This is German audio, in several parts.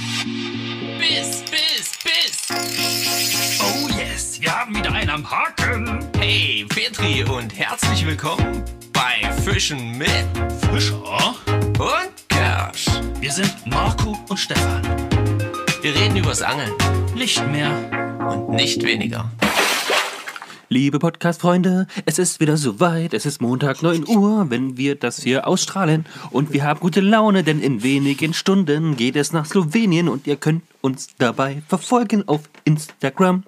Biss, Biss, Biss. Oh yes, wir haben wieder einen am Haken. Hey, Petri und herzlich willkommen bei Fischen mit Fischer. und Kersch. Wir sind Marco und Stefan. Wir reden übers Angeln Nicht mehr. und nicht weniger. Liebe Podcast-Freunde, es ist wieder soweit. Es ist Montag 9 Uhr, wenn wir das hier ausstrahlen. Und wir haben gute Laune, denn in wenigen Stunden geht es nach Slowenien und ihr könnt uns dabei verfolgen auf Instagram.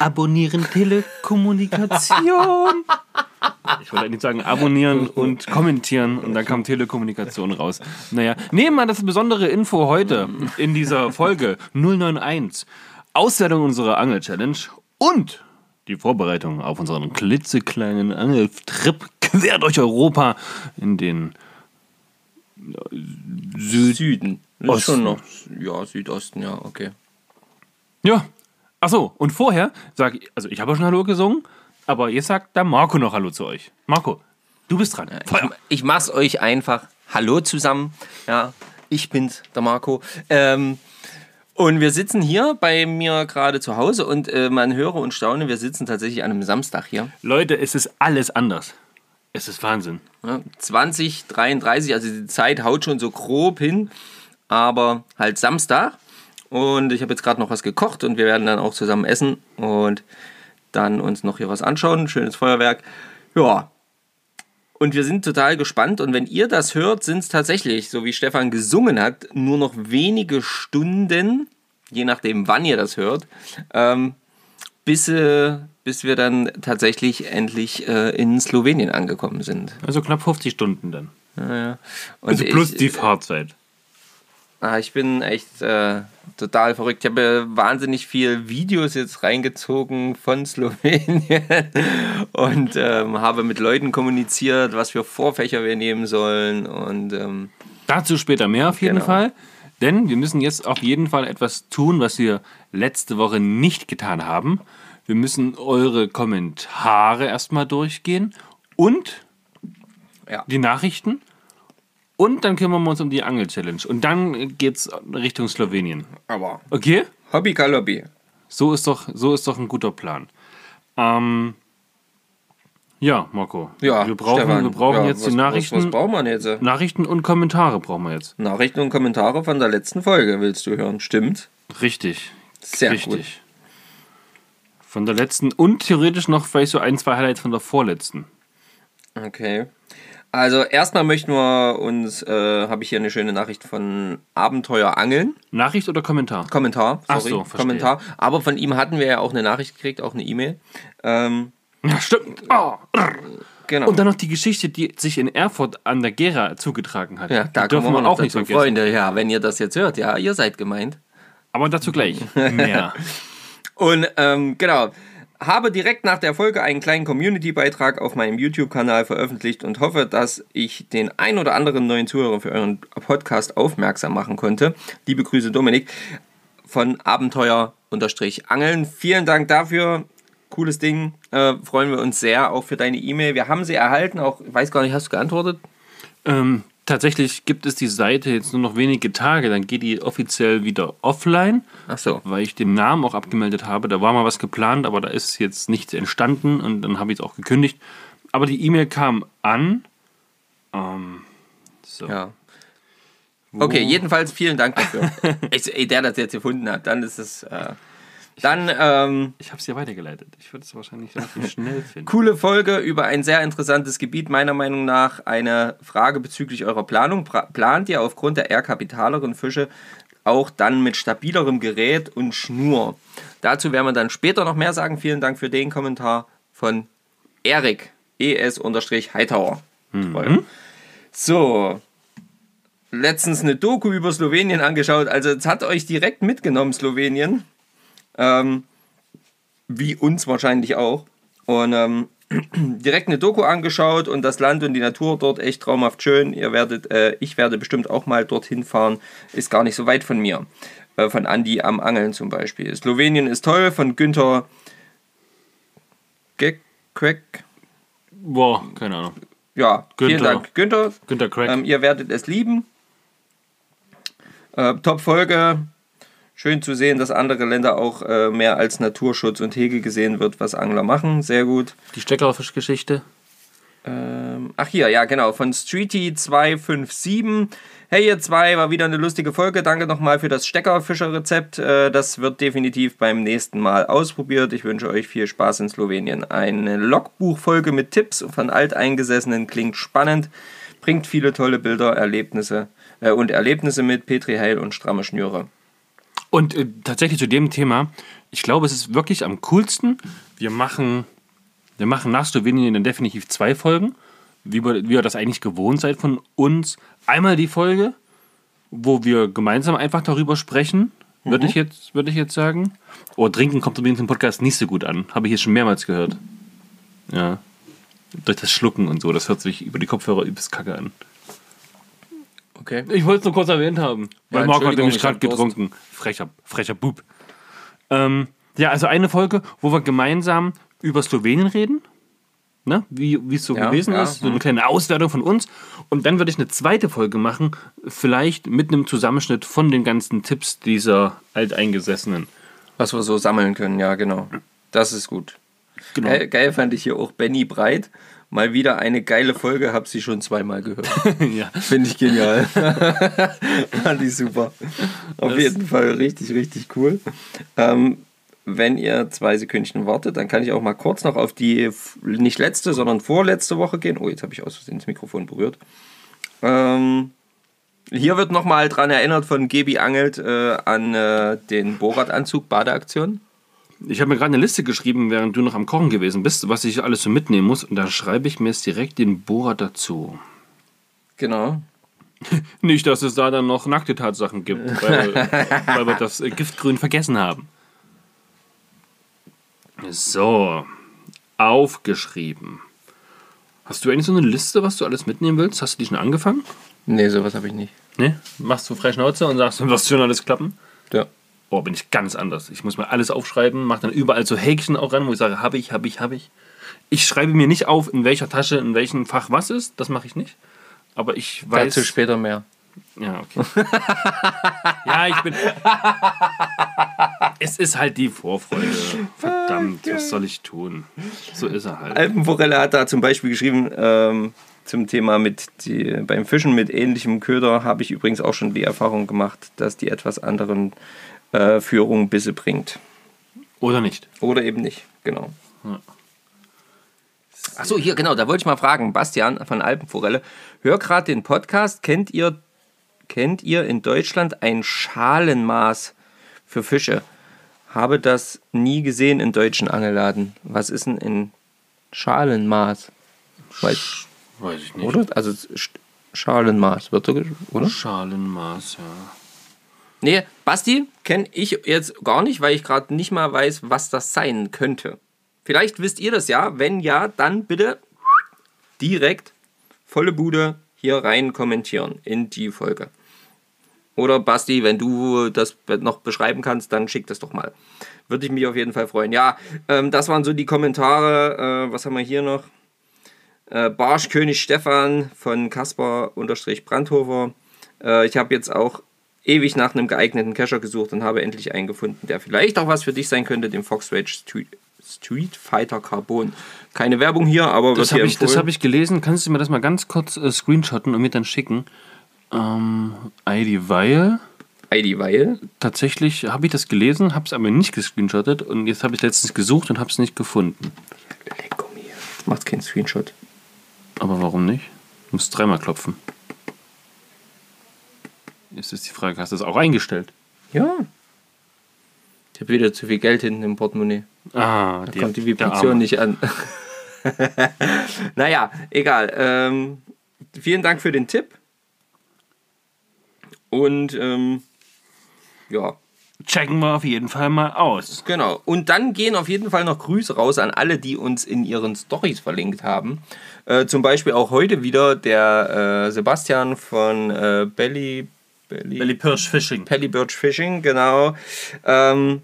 Abonnieren Telekommunikation. Ich wollte eigentlich sagen, abonnieren und kommentieren und dann kam Telekommunikation raus. Naja, nehmen wir das besondere Info heute in dieser Folge 091. Auswertung unserer Angel-Challenge und die Vorbereitung auf unseren klitzekleinen Angeltrip quer durch Europa in den Süd... Süden. Osten. schon noch. Ja, Südosten, ja, okay. Ja. Achso, und vorher sag ich, also ich habe ja schon Hallo gesungen, aber jetzt sagt der Marco noch Hallo zu euch. Marco, du bist dran. Ich, Feuer. ich mach's euch einfach. Hallo zusammen. Ja, ich bin's, der Marco. Ähm, und wir sitzen hier bei mir gerade zu Hause und äh, man höre und staune, wir sitzen tatsächlich an einem Samstag hier. Leute, es ist alles anders. Es ist Wahnsinn. Ja, 20, 33, also die Zeit haut schon so grob hin, aber halt Samstag. Und ich habe jetzt gerade noch was gekocht und wir werden dann auch zusammen essen und dann uns noch hier was anschauen. Schönes Feuerwerk. Ja. Und wir sind total gespannt. Und wenn ihr das hört, sind es tatsächlich, so wie Stefan gesungen hat, nur noch wenige Stunden, je nachdem, wann ihr das hört, ähm, bis, äh, bis wir dann tatsächlich endlich äh, in Slowenien angekommen sind. Also knapp 50 Stunden dann. Und Also plus ich, die Fahrzeit. Ah, ich bin echt äh, total verrückt. Ich habe ja wahnsinnig viel Videos jetzt reingezogen von Slowenien und ähm, habe mit Leuten kommuniziert, was für Vorfächer wir nehmen sollen. Und ähm, Dazu später mehr auf jeden Genau. Fall. Denn wir müssen jetzt auf jeden Fall etwas tun, was wir letzte Woche nicht getan haben. Wir müssen eure Kommentare erstmal durchgehen und Ja. die Nachrichten. Und dann kümmern wir uns um die Angel-Challenge. Und dann geht's Richtung Slowenien. aber Okay? Hobby Kalobby. So ist doch, so ist doch ein guter Plan. Ähm, ja, Marco. Ja, wir brauchen, Stefan, wir brauchen ja, jetzt was, die Nachrichten. Was, was braucht man jetzt? Nachrichten und Kommentare brauchen wir jetzt. Nachrichten und Kommentare von der letzten Folge willst du hören? Stimmt. Richtig. Sehr Richtig. gut. Von der letzten und theoretisch noch vielleicht so ein, zwei Highlights von der vorletzten. Okay. Also erstmal möchten wir uns, äh, habe ich hier eine schöne Nachricht von Abenteuer Angeln. Nachricht oder Kommentar? Kommentar, Ach sorry, so, verstehe. Kommentar. Aber von ihm hatten wir ja auch eine Nachricht gekriegt, auch eine E-Mail. Ähm, Ja, stimmt. Oh. genau. Und dann noch die Geschichte, die sich in Erfurt an der Gera zugetragen hat. ja, da die dürfen wir auch nicht dazu. vergessen. Freunde, ja, wenn ihr das jetzt hört, ja, ihr seid gemeint. Aber dazu gleich mehr. Und ähm, genau, habe direkt nach der Folge einen kleinen Community-Beitrag auf meinem YouTube-Kanal veröffentlicht und hoffe, dass ich den ein oder anderen neuen Zuhörer für euren Podcast aufmerksam machen konnte. Liebe Grüße, Dominik von Abenteuer-Angeln. Vielen Dank dafür. Cooles Ding. Äh, freuen wir uns sehr auch für deine E-Mail. Wir haben sie erhalten. Auch, ich weiß gar nicht, hast du geantwortet? ähm, tatsächlich gibt es die Seite jetzt nur noch wenige Tage, dann geht die offiziell wieder offline. Ach so. weil ich den Namen auch abgemeldet habe. Da war mal was geplant, aber da ist jetzt nichts entstanden und dann habe ich es auch gekündigt. Aber die E-Mail kam an. Ähm, so. Ja. Okay, jedenfalls vielen Dank dafür. ich, der das jetzt gefunden hat, dann ist es. Äh, dann ähm, Ich habe es dir weitergeleitet. Ich würde es wahrscheinlich relativ schnell finden. coole Folge über ein sehr interessantes Gebiet, meiner Meinung nach. Eine Frage bezüglich eurer Planung. Pra plant ihr aufgrund der eher kapitaleren Fische auch dann mit stabilerem Gerät und Schnur? Dazu werden wir dann später noch mehr sagen. Vielen Dank für den Kommentar von Erik, ES-Heitauer. Toll. So, letztens eine Doku über Slowenien angeschaut. Also es hat euch direkt mitgenommen, Slowenien. Ähm, wie uns wahrscheinlich auch. Und ähm, direkt eine Doku angeschaut und das Land und die Natur dort echt traumhaft schön. Ihr werdet, äh, ich werde bestimmt auch mal dorthin fahren. Ist gar nicht so weit von mir. Äh, von Andi am Angeln zum Beispiel. Slowenien ist toll von Günther Gekwek. Boah, keine Ahnung. Ja, vielen Günther. Dank, Günther. Günter Craig. Ähm, ihr werdet es lieben. Äh, Top-Folge. Schön zu sehen, dass andere Länder auch äh, mehr als Naturschutz und Hege gesehen wird, was Angler machen. Sehr gut. Die Steckerfischgeschichte. Ähm, ach hier, ja genau, von Streety257. Hey ihr zwei, war wieder eine lustige Folge. Danke nochmal für das Steckerfischerrezept. Äh, das wird definitiv beim nächsten Mal ausprobiert. Ich wünsche euch viel Spaß in Slowenien. Eine Logbuchfolge mit Tipps von Alteingesessenen klingt spannend, bringt viele tolle Bilder, Erlebnisse äh, und Erlebnisse mit Petri Heil und stramme Schnüre. Und äh, tatsächlich zu dem Thema, ich glaube, es ist wirklich am coolsten. Wir machen, wir machen nach Slowenien dann definitiv zwei Folgen, wie, wie ihr das eigentlich gewohnt seid von uns. Einmal die Folge, wo wir gemeinsam einfach darüber sprechen, würde ich, jetzt, würde ich jetzt sagen. Oh, trinken kommt übrigens im Podcast nicht so gut an. Habe ich jetzt schon mehrmals gehört. Ja. Durch das Schlucken und so, das hört sich über die Kopfhörer übelst kacke an. Okay. Ich wollte es nur kurz erwähnt haben. Weil Ja, Marco hat nämlich ich gerade getrunken. Frecher, frecher Bub. Ähm, ja, also eine Folge, wo wir gemeinsam über Slowenien reden. Ne? Wie wie es so Ja, gewesen ja, ist. So eine kleine Auswertung von uns. Und dann würde ich eine zweite Folge machen, vielleicht mit einem Zusammenschnitt von den ganzen Tipps dieser Alteingesessenen. Was wir so sammeln können, ja genau. Das ist gut. Genau. Geil, geil fand ich hier auch Benny Breit. Mal wieder eine geile Folge, hab sie schon zweimal gehört. ja. Finde ich genial. Fand ich super. Auf Das- jeden Fall richtig, richtig cool. Ähm, wenn ihr zwei Sekündchen wartet, dann kann ich auch mal kurz noch auf die nicht letzte, sondern vorletzte Woche gehen. Oh, jetzt habe ich aus Versehen das Mikrofon berührt. Ähm, hier wird nochmal dran erinnert von Gebi Angelt äh, an äh, den Borat-Anzug Badeaktion. Ich habe mir gerade eine Liste geschrieben, während du noch am Kochen gewesen bist, was ich alles so mitnehmen muss. Und da schreibe ich mir jetzt direkt den Bohrer dazu. Genau. Nicht, dass es da dann noch nackte Tatsachen gibt, weil, weil wir das äh, Giftgrün vergessen haben. So, aufgeschrieben. Hast du eigentlich so eine Liste, was du alles mitnehmen willst? Hast du die schon angefangen? Nee, sowas habe ich nicht. Ne? Machst du frei Schnauze und sagst, was schon alles klappen? Ja. Oh, bin ich ganz anders. Ich muss mir alles aufschreiben, mache dann überall so Häkchen auch ran, wo ich sage, habe ich, habe ich, habe ich. Ich schreibe mir nicht auf, in welcher Tasche, in welchem Fach was ist. Das mache ich nicht. Aber ich weiß. Dazu später mehr. Ja, okay. ja, ich bin. es ist halt die Vorfreude. Verdammt, was soll ich tun? So ist er halt. Alpenforelle hat da zum Beispiel geschrieben, ähm, zum Thema mit die, beim Fischen mit ähnlichem Köder habe ich übrigens auch schon die Erfahrung gemacht, dass die etwas anderen äh, Führung Bisse bringt. Oder nicht? Oder eben nicht, genau. Ja. Achso, hier, genau, da wollte ich mal fragen, Bastian von Alpenforelle, hör gerade den Podcast, kennt ihr, kennt ihr in Deutschland ein Schalenmaß für Fische? Habe das nie gesehen in deutschen Angelladen. Was ist denn ein Schalenmaß? Weiß, Weiß ich nicht. oder? Also Sch- Schalenmaß, wird so, oder? Schalenmaß, ja. Nee, Basti kenne ich jetzt gar nicht, weil ich gerade nicht mal weiß, was das sein könnte. Vielleicht wisst ihr das ja. Wenn ja, dann bitte direkt volle Bude hier rein kommentieren in die Folge. Oder Basti, wenn du das noch beschreiben kannst, dann schick das doch mal. Würde ich mich auf jeden Fall freuen. Ja, ähm, das waren so die Kommentare. Äh, was haben wir hier noch? Äh, Barschkönig Stefan von Kaspar-Brandhofer. Äh, ich habe jetzt auch ewig nach einem geeigneten Cacher gesucht und habe endlich einen gefunden, der vielleicht auch was für dich sein könnte, den Fox Rage Street, Street Fighter Carbon. Keine Werbung hier, aber Das hier habe ich, das empfohlen. hab ich gelesen. Kannst du mir das mal ganz kurz äh, screenshotten und mir dann schicken? Ähm, ID Weil. ID, weil Tatsächlich habe ich das gelesen, habe es aber nicht gescreenshottet und jetzt habe ich letztens gesucht und habe es nicht gefunden. Lecco mir. Macht keinen Screenshot. Aber warum nicht? Du musst dreimal klopfen. Jetzt ist die Frage, hast du es auch eingestellt? Ja. Ich habe wieder zu viel Geld hinten im Portemonnaie. Ah, Da kommt die Vibration nicht an. naja, egal. Ähm, vielen Dank für den Tipp. Und ähm, ja, Checken wir auf jeden Fall mal aus. genau. Und dann gehen auf jeden Fall noch Grüße raus an alle, die uns in ihren Stories verlinkt haben. Äh, zum Beispiel auch heute wieder der äh, Sebastian von äh, Belly, Belly, Belly Pirsch Fishing. Pelly Birch Fishing, genau. Ähm,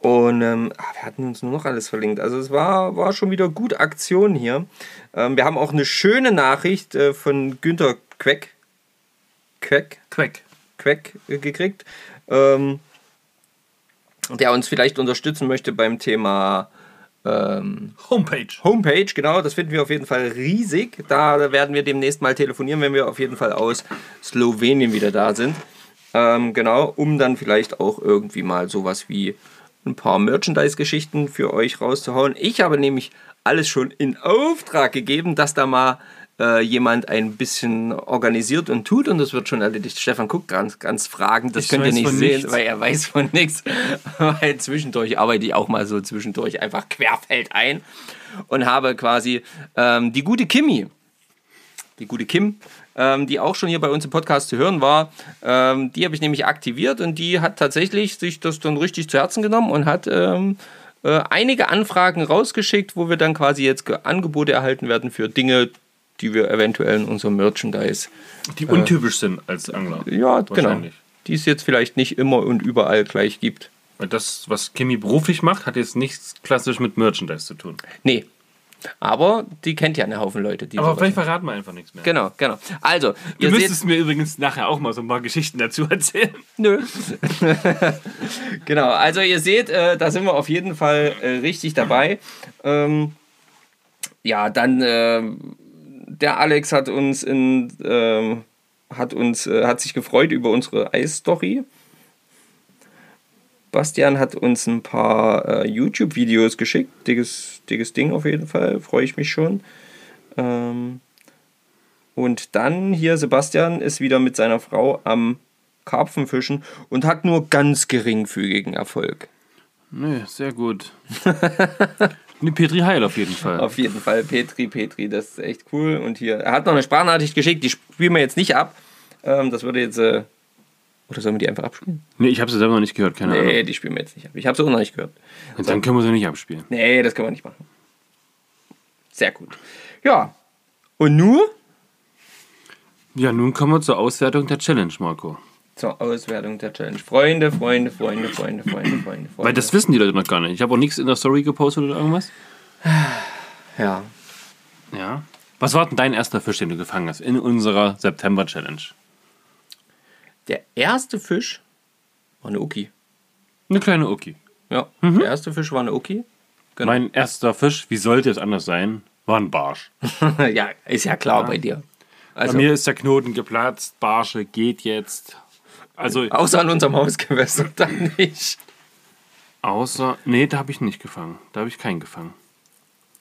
und ähm, ah, wir hatten uns nur noch alles verlinkt. Also es war, war schon wieder gut Aktion hier. Ähm, wir haben auch eine schöne Nachricht äh, von Günter Queck. Queck? Quack. Quack äh, gekriegt, ähm, der uns vielleicht unterstützen möchte beim Thema ähm, Homepage. Homepage, genau, das finden wir auf jeden Fall riesig. Da werden wir demnächst mal telefonieren, wenn wir auf jeden Fall aus Slowenien wieder da sind. Ähm, genau, um dann vielleicht auch irgendwie mal sowas wie ein paar Merchandise-Geschichten für euch rauszuhauen. Ich habe nämlich alles schon in Auftrag gegeben, dass da mal äh, jemand ein bisschen organisiert und tut und das wird schon erledigt. Stefan guckt ganz, ganz fragend, das Ich könnt ihr nicht sehen, nichts. weil er weiß von nichts. weil zwischendurch arbeite ich auch mal so zwischendurch einfach querfeld ein und habe quasi ähm, die gute Kimi, die gute Kim, ähm, die auch schon hier bei uns im Podcast zu hören war, ähm, die habe ich nämlich aktiviert und die hat tatsächlich sich das dann richtig zu Herzen genommen und hat ähm, äh, einige Anfragen rausgeschickt, wo wir dann quasi jetzt Ge- Angebote erhalten werden für Dinge, die wir eventuell in unserem Merchandise, Die untypisch sind als Angler. ja genau, die es jetzt vielleicht nicht immer und überall gleich gibt. Weil das, was Kimi beruflich macht, hat jetzt nichts klassisch mit Merchandise zu tun. Nee, aber die kennt ja einen Haufen Leute. Die Aber vielleicht verraten wir einfach nichts mehr. Genau, genau. Also, Du ihr seht, müsstest mir übrigens nachher auch mal so ein paar Geschichten dazu erzählen. Nö. genau, also ihr seht, äh, da sind wir auf jeden Fall äh, richtig dabei. Ähm, ja, dann äh, der Alex hat uns in ähm, hat uns äh, hat sich gefreut über unsere Eisstory. Bastian hat uns ein paar äh, YouTube-Videos geschickt. Dickes, dickes Ding auf jeden Fall. Freue ich mich schon. Ähm, und dann hier Sebastian ist wieder mit seiner Frau am Karpfenfischen und hat nur ganz geringfügigen Erfolg. Nö, sehr gut. nee, Petri Heil auf jeden Fall. Auf jeden Fall Petri, Petri, das ist echt cool. Und hier, er hat noch eine Sprachnachricht geschickt, die spielen wir jetzt nicht ab. Ähm, das würde jetzt. Äh, oder sollen wir die einfach abspielen? Nee, ich habe sie selber noch nicht gehört, keine Nee, Ahnung. die spielen wir jetzt nicht ab. Ich habe sie auch noch nicht gehört. Dann können wir sie nicht abspielen. Nee, das können wir nicht machen. Sehr gut. Ja. Und nur Ja, nun kommen wir zur Auswertung der Challenge, Marco. Zur Auswertung der Challenge. Freunde, Freunde, Freunde, Freunde, Freunde, Freunde, Freunde. Weil das wissen die Leute noch gar nicht. Ich habe auch nichts in der Story gepostet oder irgendwas. Ja. Ja. Was war denn dein erster Fisch, den du gefangen hast in unserer September-Challenge? Der erste Fisch war eine Uki. Eine kleine Uki. Ja, der erste Fisch war eine Uki. Genau. Mein erster Fisch, wie sollte es anders sein, war ein Barsch. ja, ist ja klar bei dir. Also, Bei mir ist der Knoten geplatzt, Barsche geht jetzt. Also, außer an unserem Hausgewässer dann nicht. außer. Nee, da habe ich nicht gefangen. Da habe ich keinen gefangen.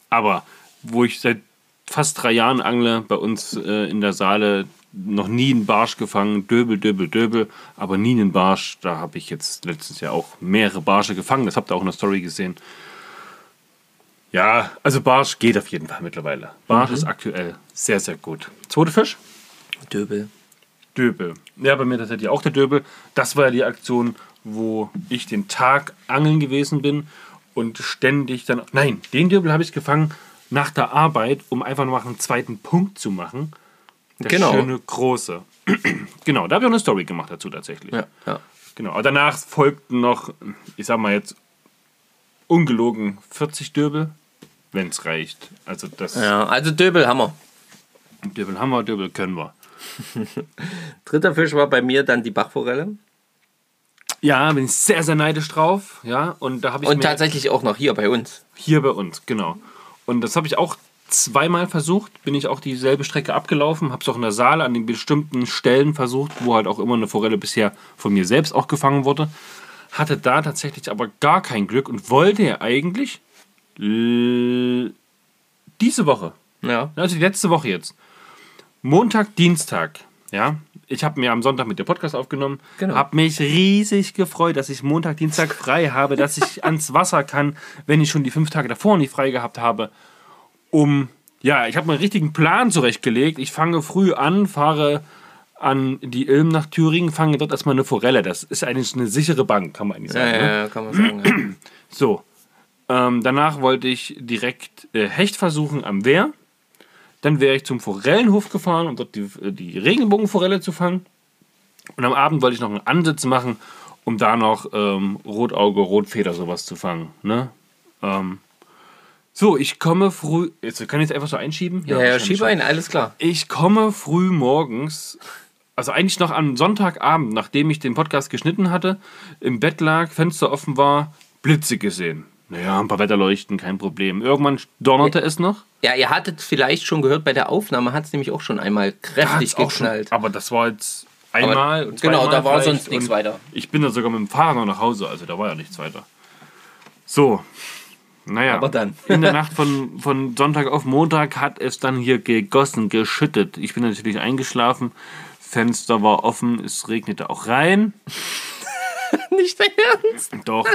Aber wo ich seit fast drei Jahren angle, bei uns äh, in der Saale noch nie einen Barsch gefangen, Döbel, Döbel, Döbel, aber nie einen Barsch. Da habe ich jetzt letztes Jahr auch mehrere Barsche gefangen. Das habt ihr auch in der Story gesehen. Ja, also Barsch geht auf jeden Fall mittlerweile. Barsch ist aktuell sehr, sehr gut. Zweiter Fisch? Döbel. Döbel. Ja, bei mir tatsächlich auch der Döbel. Das war ja die Aktion, wo ich den Tag angeln gewesen bin und ständig dann. Nein, den Döbel habe ich gefangen nach der Arbeit, um einfach noch einen zweiten Punkt zu machen. Der Genau. schöne große. genau, da habe ich auch eine Story gemacht dazu tatsächlich. Ja, ja. Genau. Aber danach folgten noch, ich sag mal jetzt, ungelogen 40 Döbel, wenn es reicht. Also das ja, also Döbel haben wir. Döbel haben wir, Döbel können wir. Dritter Fisch war bei mir dann die Bachforelle. Ja, bin ich sehr, sehr neidisch drauf. Ja, und da habe ich Und tatsächlich auch noch hier bei uns. hier bei uns, genau. Und das habe ich auch zweimal versucht. Bin ich auch dieselbe Strecke abgelaufen, habe es auch in der Saale an den bestimmten Stellen versucht, wo halt auch immer eine Forelle bisher von mir selbst auch gefangen wurde. Hatte da tatsächlich aber gar kein Glück und wollte ja eigentlich l- diese Woche, Ja. also die letzte Woche jetzt. Montag, Dienstag, ja. Ich habe mir am Sonntag mit dem Podcast aufgenommen, Genau. habe mich riesig gefreut, dass ich Montag, Dienstag frei habe, dass ich ans Wasser kann, wenn ich schon die fünf Tage davor nicht frei gehabt habe. Um, ja, ich habe mir einen richtigen Plan zurechtgelegt. Ich fange früh an, fahre an die Ilm nach Thüringen, fange dort erstmal eine Forelle. Das ist eigentlich eine sichere Bank, kann man eigentlich Ja, sagen. ne? ja, ja, kann man sagen. So. Ähm, danach wollte ich direkt äh, Hecht versuchen am Wehr. Dann wäre ich zum Forellenhof gefahren, um dort die, äh, die Regenbogenforelle zu fangen. Und am Abend wollte ich noch einen Ansitz machen, um da noch ähm, Rotauge, Rotfeder sowas zu fangen. Ne? Ähm, so, ich komme früh. Jetzt kann ich jetzt einfach so einschieben? Ja, ja, wahrscheinlich schieb schon. ein, alles klar. Ich komme früh morgens also eigentlich noch am Sonntagabend, nachdem ich den Podcast geschnitten hatte, im Bett lag, Fenster offen war, Blitze gesehen. Naja, ein paar Wetterleuchten, kein Problem. Irgendwann donnerte es noch. Ja, ihr hattet vielleicht schon gehört, bei der Aufnahme hat es nämlich auch schon einmal kräftig auch schon, geknallt. aber das war jetzt einmal. Aber- genau, da war sonst nichts und weiter. Ich bin da sogar mit dem Fahrrad noch nach Hause, also da war ja nichts weiter. So, naja. Aber dann. In der Nacht von, von Sonntag auf Montag hat es dann hier gegossen, geschüttet. Ich bin natürlich eingeschlafen. Fenster war offen, es regnete auch rein. Nicht dein Ernst? Doch.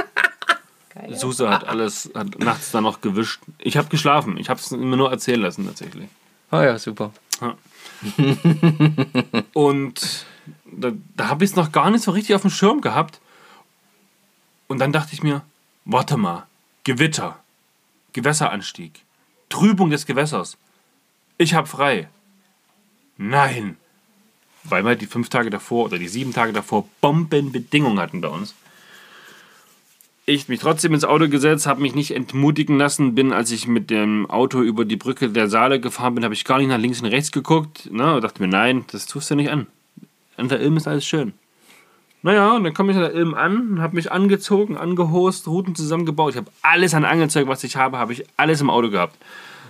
Suse hat alles hat nachts dann noch gewischt. Ich habe geschlafen. Ich habe es mir nur erzählen lassen tatsächlich. Ah ja, super. Und da, da habe ich es noch gar nicht so richtig auf dem Schirm gehabt. Und dann dachte ich mir, warte mal, Gewitter, Gewässeranstieg, Trübung des Gewässers. Ich habe frei. Nein. Weil wir die fünf Tage davor oder die sieben Tage davor Bombenbedingungen hatten bei uns. Ich mich trotzdem ins Auto gesetzt, habe mich nicht entmutigen lassen, bin, als ich mit dem Auto über die Brücke der Saale gefahren bin, habe ich gar nicht nach links und rechts geguckt. Ne, und dachte mir, nein, das tust du nicht an. An der Ilm ist alles schön. Naja, und dann komme ich an der Ilm an, habe mich angezogen, angehost, Routen zusammengebaut. Ich habe alles an Angelzeug, was ich habe, habe ich alles im Auto gehabt.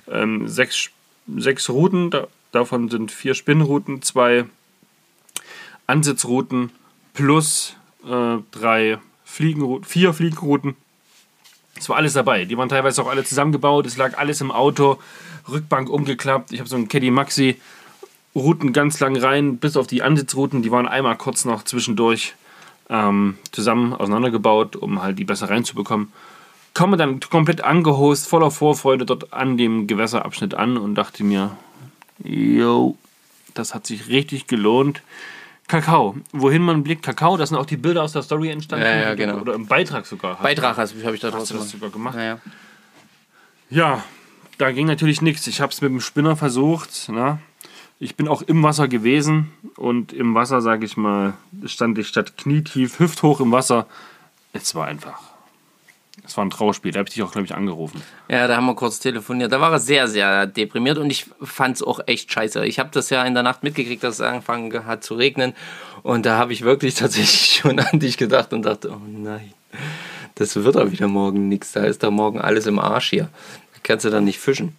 Ähm, sechs, sechs Routen, da, davon sind vier Spinnrouten, zwei Ansitzrouten plus äh, drei Fliegenrouten, vier Fliegenrouten. Es war alles dabei. Die waren teilweise auch alle zusammengebaut. Es lag alles im Auto, Rückbank umgeklappt. Ich habe so einen Caddy Maxi. Routen ganz lang rein, bis auf die Ansitzrouten. Die waren einmal kurz noch zwischendurch ähm, zusammen auseinandergebaut, um halt die besser reinzubekommen. Komme dann komplett angehost, voller Vorfreude dort an dem Gewässerabschnitt an und dachte mir, yo, das hat sich richtig gelohnt. Kakao, wohin man blickt, Kakao, das sind auch die Bilder aus der Story entstanden. Ja, ja, genau. Oder im Beitrag sogar. Beitrag habe ich da draus gemacht. sogar gemacht? Naja. Ja, da ging natürlich nichts. Ich habe es mit dem Spinner versucht. Ne? Ich bin auch im Wasser gewesen und im Wasser, sage ich mal, stand ich statt knietief, hüfthoch im Wasser. Es war einfach. Es war ein Trauerspiel. Da habe ich dich auch, glaube ich, angerufen. Ja, da haben wir kurz telefoniert. Da war er sehr, sehr deprimiert und ich fand es auch echt scheiße. Ich habe das ja in der Nacht mitgekriegt, dass es angefangen hat zu regnen. Und da habe ich wirklich tatsächlich schon an dich gedacht und dachte, oh nein, das wird doch wieder morgen nichts. Da ist doch morgen alles im Arsch hier. Da kannst du dann nicht fischen.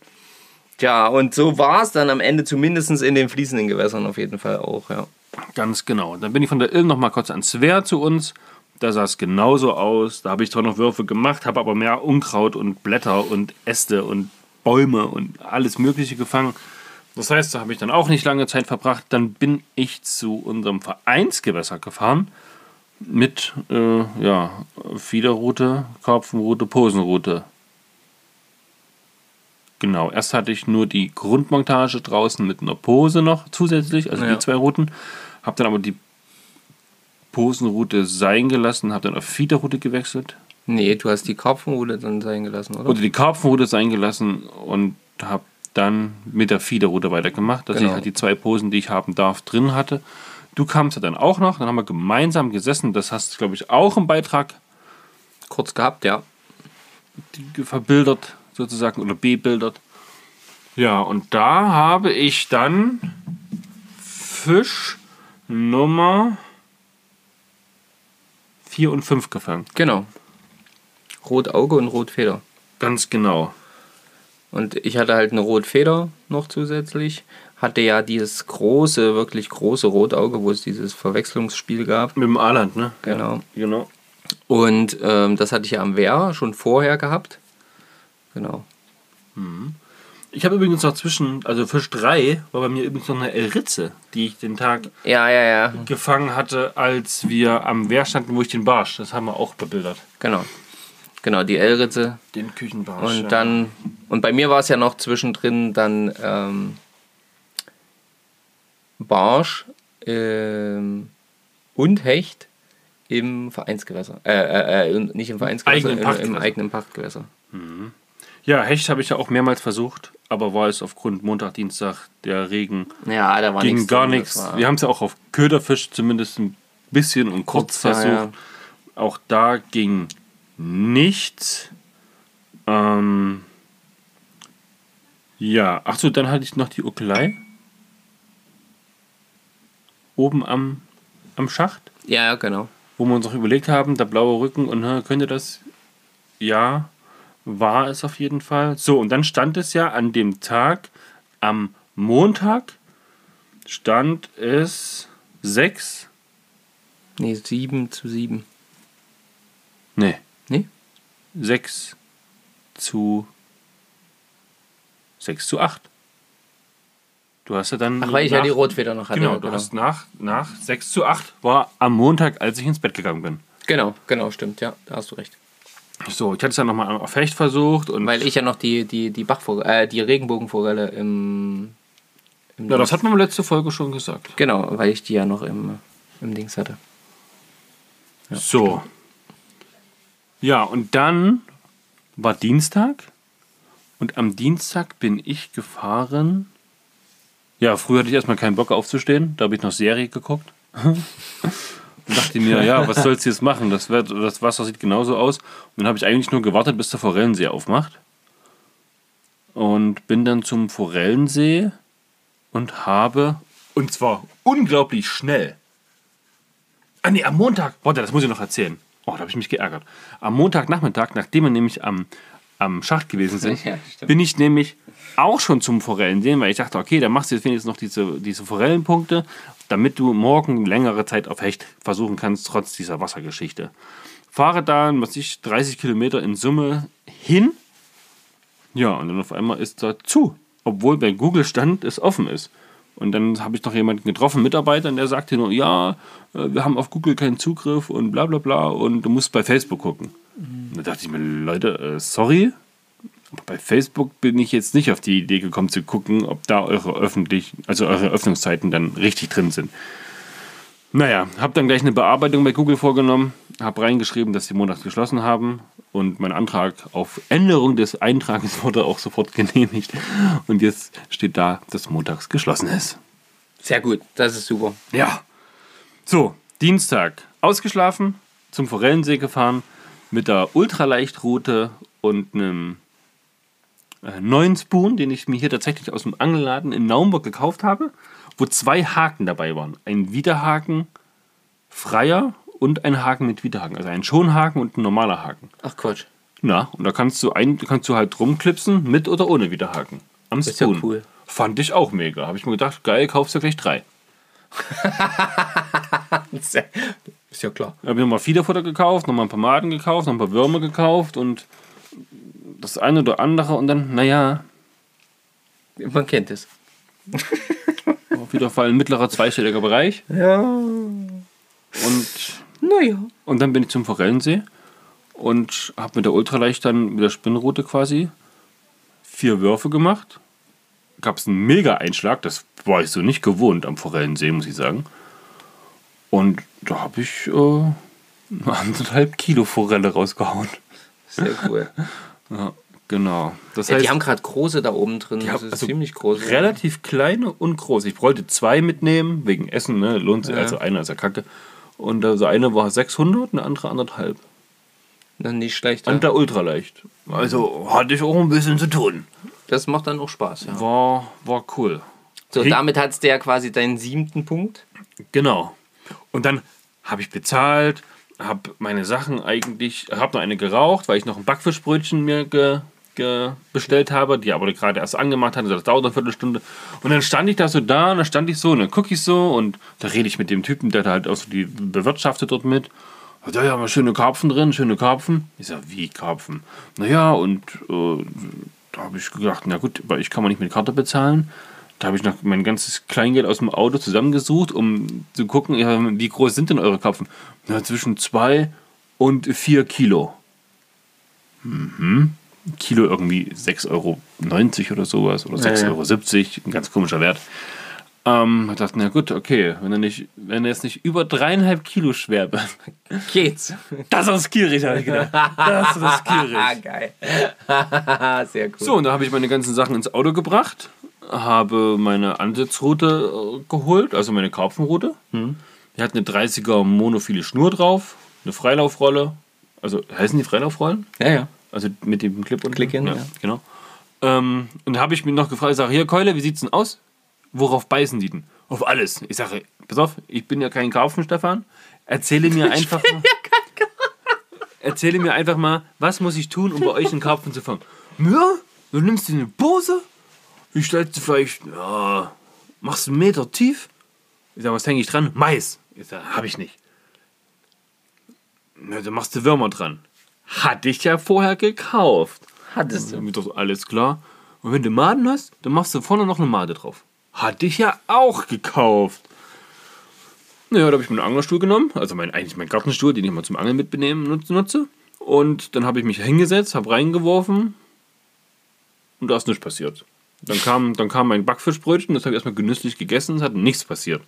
Tja, und so war es dann am Ende zumindest in den fließenden Gewässern auf jeden Fall auch, ja. Ganz genau. Dann bin ich von der Ilm noch mal kurz ans Wehr zu uns. Da sah es genauso aus. Da habe ich zwar noch Würfe gemacht, habe aber mehr Unkraut und Blätter und Äste und Bäume und alles Mögliche gefangen. Das heißt, da habe ich dann auch nicht lange Zeit verbracht. Dann bin ich zu unserem Vereinsgewässer gefahren mit äh, ja, Fiederroute, Karpfenroute, Posenroute. Genau, erst hatte ich nur die Grundmontage draußen mit einer Pose noch zusätzlich, also Ja. die zwei Routen. Habe dann aber die Posenroute sein gelassen, habe dann auf Fiederroute gewechselt. Nee, du hast die Karpfenrute dann sein gelassen, oder? Oder die Karpfenroute sein gelassen und habe dann mit der Fiederroute weitergemacht, dass Genau. ich halt die zwei Posen, die ich haben darf, drin hatte. Du kamst ja dann auch noch, dann haben wir gemeinsam gesessen. Das hast du, glaube ich, auch im Beitrag Kurz gehabt, ja. verbildert sozusagen oder bebildert. Ja, und da habe ich dann Fisch Nummer 4 und 5 gefangen. Genau. Rotauge und Rotfeder. Ganz genau. Und ich hatte halt eine Rotfeder noch zusätzlich. Hatte ja dieses große, wirklich große Rotauge, wo es dieses Verwechslungsspiel gab. Mit dem Aaland, ne? Genau. Genau. Und ähm, das hatte ich ja am Wehr schon vorher gehabt. Genau. Ich habe übrigens noch zwischen, also Fisch 3 war bei mir übrigens noch eine Elritze, die ich den Tag Ja, ja, ja. gefangen hatte, als wir am Wehr standen, wo ich den Barsch, das haben wir auch bebildert. Genau. Genau, die L-Ritze. Den Küchenbarsch. Und dann, und bei mir war es ja noch zwischendrin dann ähm, Barsch ähm, und Hecht im Vereinsgewässer. Äh, äh, äh, nicht im Vereinsgewässer, Eigenen im, im eigenen Pachtgewässer. Ja, Hecht habe ich ja auch mehrmals versucht, aber war es aufgrund Montag, Dienstag der Regen Ja, da war ging nichts gar nichts. Wir haben es ja auch auf Köderfisch zumindest ein bisschen und kurz Ja, versucht. ja. Auch da ging nichts. Ähm, ja, achso, dann hatte ich noch die Ukelei. oben am, am Schacht, Ja, genau. wo wir uns auch überlegt haben, der blaue Rücken und hä, könnte das? Ja, war es auf jeden Fall. So, und dann stand es ja an dem Tag, am Montag, stand es 6, Nee, 7 zu 7. nee, Nee? 6 zu 6 zu 8. Du hast ja dann. Ach, weil ich ja nach- die Rotfeder noch hatte. Genau, du hast nach, nach 6 zu 8 war am Montag, als ich ins Bett gegangen bin. Genau, genau, stimmt, ja, da hast du recht. So, ich hatte es dann nochmal auf Fecht versucht und. Weil ich ja noch die, die, die Bachvogel, äh, die Regenbogenforelle im, im ja, das hatten wir letzte Folge schon gesagt. Genau, weil ich die ja noch im, im Dings hatte. so. Ja, und dann war Dienstag und am Dienstag bin ich gefahren. Ja, früher hatte ich erstmal keinen Bock aufzustehen, da habe ich noch Serie geguckt. und dachte mir, ja, was sollst du jetzt machen? Das, wird, das Wasser sieht genauso aus. Und dann habe ich eigentlich nur gewartet, bis der Forellensee aufmacht. Und bin dann zum Forellensee und habe, und zwar unglaublich schnell, Ah nee, am Montag. Warte, das muss ich noch erzählen. Oh, da habe ich mich geärgert. Am Montagnachmittag, nachdem wir nämlich am, am Schacht gewesen sind, Ja, bin ich nämlich auch schon zum Forellensee, weil ich dachte, okay, dann machst du jetzt wenigstens noch diese, diese Forellenpunkte, damit du morgen längere Zeit auf Hecht versuchen kannst, trotz dieser Wassergeschichte. Fahre da, was ich, 30 Kilometer in Summe hin. Ja, und dann auf einmal ist da zu. Obwohl bei Google stand, es offen ist. Und dann habe ich noch jemanden getroffen, einen Mitarbeiter, und der sagte nur, ja, äh, wir haben auf Google keinen Zugriff und bla bla bla und du musst bei Facebook gucken. Und da dachte ich mir, Leute, äh, sorry, bei Facebook bin ich jetzt nicht auf die Idee gekommen zu gucken, ob da eure öffentlich, also eure Öffnungszeiten dann richtig drin sind. Naja, habe dann gleich eine Bearbeitung bei Google vorgenommen, habe reingeschrieben, dass sie montags geschlossen haben und mein Antrag auf Änderung des Eintragens wurde auch sofort genehmigt. Und jetzt steht da, dass montags geschlossen ist. Sehr gut, das ist super. Ja. So, Dienstag ausgeschlafen, zum Forellensee gefahren, mit der Ultraleichtroute und einem äh, neuen Spoon, den ich mir hier tatsächlich aus dem Angelladen in Naumburg gekauft habe, wo zwei Haken dabei waren. Ein Widerhaken freier und ein Haken mit Widerhaken. Also ein Schonhaken und ein normaler Haken. Ach Quatsch, Na, und da kannst du, ein, kannst du halt rumklipsen, mit oder ohne Widerhaken. Am ist ja Spoon. cool. Fand ich auch mega. Habe ich mir gedacht, geil, kaufst du gleich drei. ist ja klar. habe ich nochmal Fiederfutter gekauft, nochmal ein paar Maden gekauft, noch ein paar Würmer gekauft und das eine oder andere und dann, naja, Man kennt es. auf jeden Fall ein mittlerer zweistelliger Bereich. Ja. Und, Naja. und dann bin ich zum Forellensee und habe mit der Ultraleicht dann mit der Spinnrute quasi vier Würfe gemacht. Gab es einen Mega-Einschlag, das war ich so nicht gewohnt am Forellensee, muss ich sagen. Und da habe ich äh, anderthalb Kilo Forelle rausgehauen. Sehr cool. Ja, genau. Das Ja, heißt, die haben gerade große da oben drin. Das haben- ist also ziemlich groß. relativ kleine und groß. Ich wollte zwei mitnehmen, wegen Essen, ne? Lohnt sich. Ja. Also einer ist ja kacke. Und also eine war 600, eine andere anderthalb. Dann nicht schlecht. Und der ultraleicht. Also hatte ich auch ein bisschen zu tun. Das macht dann auch Spaß. Ja. War, war cool. So, Hey. damit hat es der quasi deinen siebten Punkt. Genau. Und dann habe ich bezahlt, habe meine Sachen eigentlich, habe noch eine geraucht, weil ich noch ein Backfischbrötchen mir ge, ge bestellt habe, die aber gerade erst angemacht hatte, das dauert eine Viertelstunde. Und dann stand ich da so da und dann stand ich so und dann gucke ich so und da rede ich mit dem Typen, der da halt auch so die bewirtschaftet dort mit. Da ja mal schöne Karpfen drin, schöne Karpfen. Ich sag, wie Karpfen? Naja, und äh, da habe ich gedacht, na gut, weil ich kann man nicht mit Karte bezahlen. Da habe ich noch mein ganzes Kleingeld aus dem Auto zusammengesucht, um zu gucken, wie groß sind denn eure Karpfen? Na, zwischen zwei und vier Kilo. Mhm. Kilo irgendwie 6,90 Euro oder sowas oder 6,70 ja. Euro, ein ganz komischer Wert. Ähm, ich dachte, na gut, okay, wenn er, nicht, wenn er jetzt nicht über dreieinhalb Kilo schwer wird, Geht's. das ist skierig, habe ich gedacht. Das ist Ah, skierig. geil. Sehr cool. So, und da habe ich meine ganzen Sachen ins Auto gebracht, habe meine Ansitzroute äh, geholt, also meine Karpfenroute. Die hat eine 30er monophile Schnur drauf, eine Freilaufrolle. Also heißen die Freilaufrollen? Ja, ja. Also mit dem Clip und Click-in, ja. Genau. Ähm, und da habe ich mich noch gefragt, ich sage, hier Keule, wie sieht's denn aus? Worauf beißen die denn? Auf alles. Ich sage, pass auf, ich bin ja kein Karpfen, Stefan. Erzähle mir einfach mal. Erzähle mir einfach mal, was muss ich tun, um bei euch einen Karpfen zu fangen? Ja, du nimmst dir eine Pose, ich stellst du vielleicht, ja, machst einen Meter tief. Ich sag, was hänge ich dran? Mais. Ich sag, hab ich nicht. Na, dann machst du Würmer dran. Hatte ich ja vorher gekauft. Hattest Ist mir doch alles klar. Und wenn du Maden hast, dann machst du vorne noch eine Made drauf. Hatte ich ja auch gekauft. Naja, da habe ich mir einen Anglerstuhl genommen, also mein, eigentlich mein Gartenstuhl, den ich mal zum Angeln mitbenehmen nutze. nutze. Und dann habe ich mich hingesetzt, habe reingeworfen und da ist nichts passiert. Dann kam, dann kam mein Backfischbrötchen, das habe ich erstmal genüsslich gegessen, es hat nichts passiert.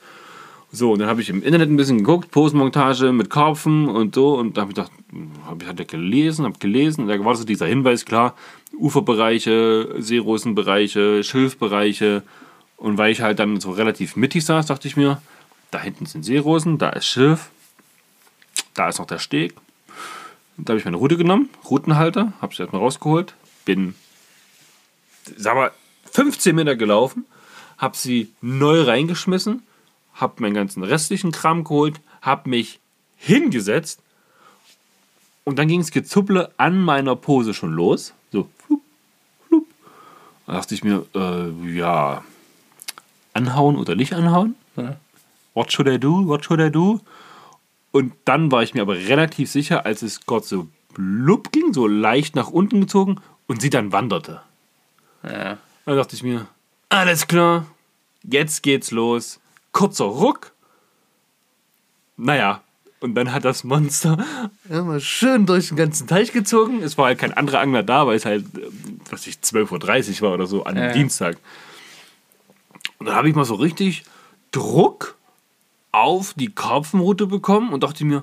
So, und dann habe ich im Internet ein bisschen geguckt, Postmontage mit Karpfen und so. Und da habe ich gedacht, habe ich hatte gelesen, habe gelesen. Und da war so dieser Hinweis, klar, Uferbereiche, Seerosenbereiche, Schilfbereiche. Und weil ich halt dann so relativ mittig saß, dachte ich mir, da hinten sind Seerosen, da ist Schilf, da ist noch der Steg. Da habe ich meine Rute genommen, Rutenhalter, habe sie erstmal rausgeholt, bin, sag mal, 15 Meter gelaufen, habe sie neu reingeschmissen, habe meinen ganzen restlichen Kram geholt, habe mich hingesetzt und dann ging es gezupple an meiner Pose schon los. So, flup, flup. Da dachte ich mir, äh, ja, anhauen oder nicht anhauen? What should I do? What should I do? Und dann war ich mir aber relativ sicher, als es Gott so blub ging, so leicht nach unten gezogen und sie dann wanderte. Ja. Da dachte ich mir, alles klar, jetzt geht's los. Kurzer Ruck. Naja, und dann hat das Monster immer schön durch den ganzen Teich gezogen. Es war halt kein anderer Angler da, weil es halt, äh, was ich, 12.30 Uhr war oder so an einem Ja. Dienstag. Und dann habe ich mal so richtig Druck auf die Karpfenrute bekommen und dachte mir,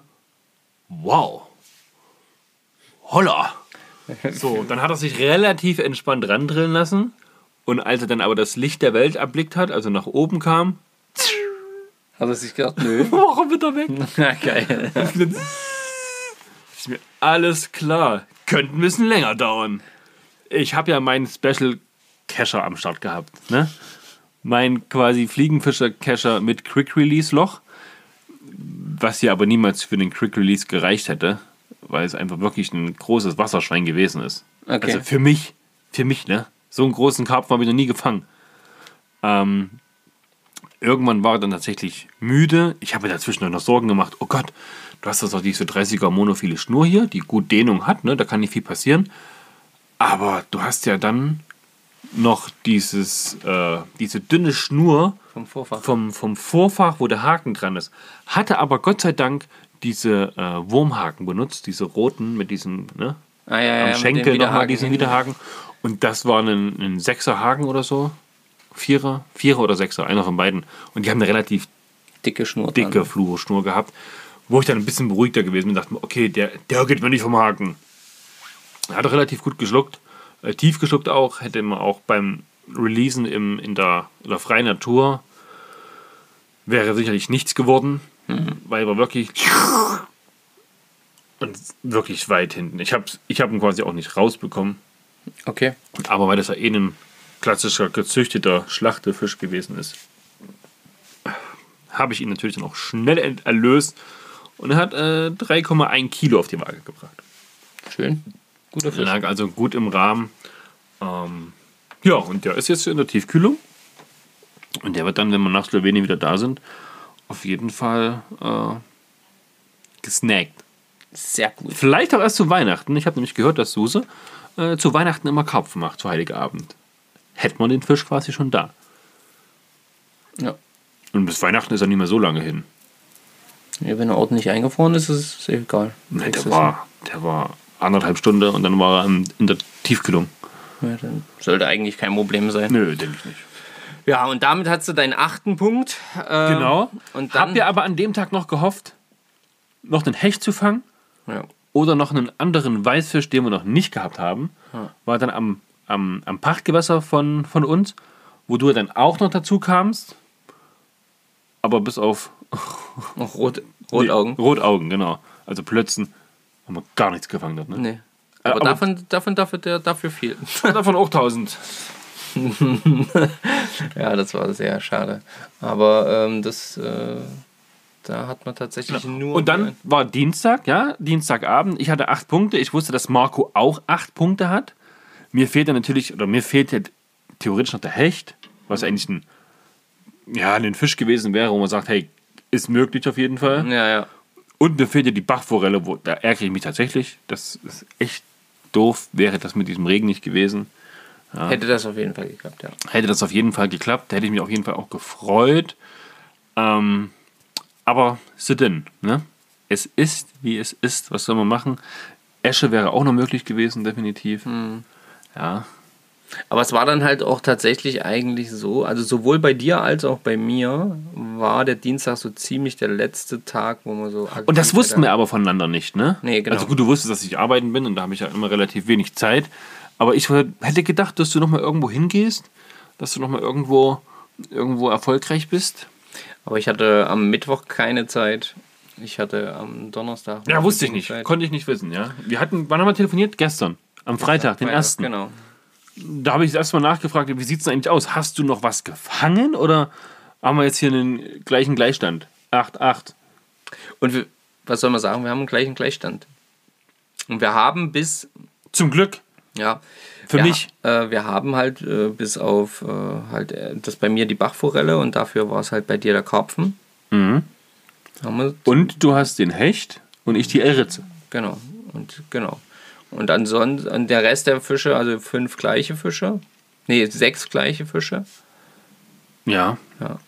wow, holla. So, dann hat er sich relativ entspannt randrillen lassen. Und als er dann aber das Licht der Welt erblickt hat, also nach oben kam, Hat er sich gedacht, nö. war er wieder weg. Na, geil. Ist mir alles klar. Könnte ein bisschen länger dauern. Ich habe ja meinen Special Cacher am Start gehabt. Ne? Mein quasi Fliegenfischer-Cacher mit Quick Release Loch. Was hier aber niemals für den Quick Release gereicht hätte, weil es einfach wirklich ein großes Wasserschwein gewesen ist. Okay. Also für mich, für mich, ne? So einen großen Karpfen habe ich noch nie gefangen. Ähm, irgendwann war er dann tatsächlich müde. Ich habe mir dazwischen noch Sorgen gemacht. Oh Gott, du hast doch diese 30er monophile Schnur hier, die gut Dehnung hat, ne? Da kann nicht viel passieren. Aber du hast ja dann noch dieses, äh, diese dünne Schnur Vom Vorfach. vom, vom Vorfach, wo der Haken dran ist. Hatte aber Gott sei Dank diese äh, Wurmhaken benutzt, diese roten mit diesen, ne? Ah, ja, ja, am dem Schenkel nochmal diesen hinten. Widerhaken. Und das war ein, ein Sechserhaken oder so. Vierer, Vierer oder Sechser, einer von beiden. Und die haben eine relativ Dicke Schnur. dicke dran. Fluorschnur gehabt, wo ich dann ein bisschen beruhigter gewesen bin und dachte, okay, der, der geht mir nicht vom Haken. Er hat relativ gut geschluckt, äh, tief geschluckt auch, hätte man auch beim Releasen im, in, der, in der freien Natur wäre sicherlich nichts geworden, weil er war wirklich und wirklich weit hinten. Ich habe ich hab ihn quasi auch nicht rausbekommen, Okay. aber weil das ja eh ein klassischer gezüchteter Schlachtefisch gewesen ist, habe ich ihn natürlich dann auch schnell erlöst und er hat äh, 3,1 Kilo auf die Waage gebracht. Schön. Guter Fisch. Lag also gut im Rahmen. Ähm, ja, und der ist jetzt in der Tiefkühlung. Und der wird dann, wenn wir nach Slowenien wieder da sind, auf jeden Fall äh, gesnackt. Sehr gut. Vielleicht auch erst zu Weihnachten. Ich habe nämlich gehört, dass Suse äh, zu Weihnachten immer Karpfen macht, zu Heiligabend. Hätte man den Fisch quasi schon da. Ja. Und bis Weihnachten ist er nicht mehr so lange hin. ja. Wenn der Ort nicht eingefroren ist, ist es egal. Nee, der, war, der war anderthalb Stunden und dann war er in der Tiefkühlung. Ja, dann sollte eigentlich kein Problem sein. Nö, denke ich nicht. Ja, und damit hast du deinen achten Punkt. ähm, Genau. Und dann. Habt ihr aber an dem Tag noch gehofft, noch einen Hecht zu fangen? Ja. oder noch einen anderen Weißfisch, den wir noch nicht gehabt haben, war dann am, am, am Pachtgewässer von, von uns, wo du dann auch noch dazu kamst. Aber bis auf Noch rot, Rotaugen. Nee, Rotaugen, genau. Also Plötzen haben wir gar nichts gefangen dort. Ne? Nee. Äh, Aber, aber- davon, davon dafür, dafür viel. Davon auch 1000. ja, das war sehr schade. Aber ähm, das, äh, da hat man tatsächlich nur. Und dann war Dienstag, ja, Dienstagabend. Ich hatte acht Punkte. Ich wusste, dass Marco auch acht Punkte hat. Mir fehlte natürlich, oder mir fehlte theoretisch noch der Hecht, was eigentlich ein, ja, ein Fisch gewesen wäre, wo man sagt, hey, ist möglich auf jeden Fall. Ja, ja. Und mir fehlte die Bachforelle, wo, da ärgere ich mich tatsächlich. Das ist echt doof, wäre das mit diesem Regen nicht gewesen. Hätte das auf jeden Fall geklappt, ja. Hätte das auf jeden Fall geklappt, hätte ich mich auf jeden Fall auch gefreut. Ähm, aber sit in, ne? Es ist, wie es ist. Was soll man machen? Esche wäre auch noch möglich gewesen, definitiv. Ja. Aber es war dann halt auch tatsächlich eigentlich so, also sowohl bei dir als auch bei mir war der Dienstag so ziemlich der letzte Tag, wo man so. Und das wussten wir aber voneinander nicht, ne? Nee, genau. Also gut, du wusstest, dass ich arbeiten bin und da habe ich ja immer relativ wenig Zeit. Aber ich hätte gedacht, dass du noch mal irgendwo hingehst, dass du noch mal irgendwo, irgendwo erfolgreich bist. Aber ich hatte am Mittwoch keine Zeit. Ich hatte am Donnerstag. Ja, wusste ich nicht. Zeit. Konnte ich nicht wissen, ja. Wir hatten, wann haben wir telefoniert? Gestern. Am Freitag, den Freitag, ersten. Genau. Da habe ich erstmal nachgefragt, wie sieht es eigentlich aus? Hast du noch was gefangen oder haben wir jetzt hier einen gleichen Gleichstand? 8-8. Und wir, was soll man sagen? Wir haben einen gleichen Gleichstand. Und wir haben bis, Zum Glück. Ja. Für ja, mich. Äh, wir haben halt äh, bis auf äh, halt äh, das bei mir die Bachforelle und dafür war es halt bei dir der Karpfen. Mhm. Und du hast den Hecht und ich die Elritze. genau. Und genau. Und ansonsten und der Rest der Fische, also fünf gleiche Fische. Nee, sechs gleiche Fische. Ja. Ja.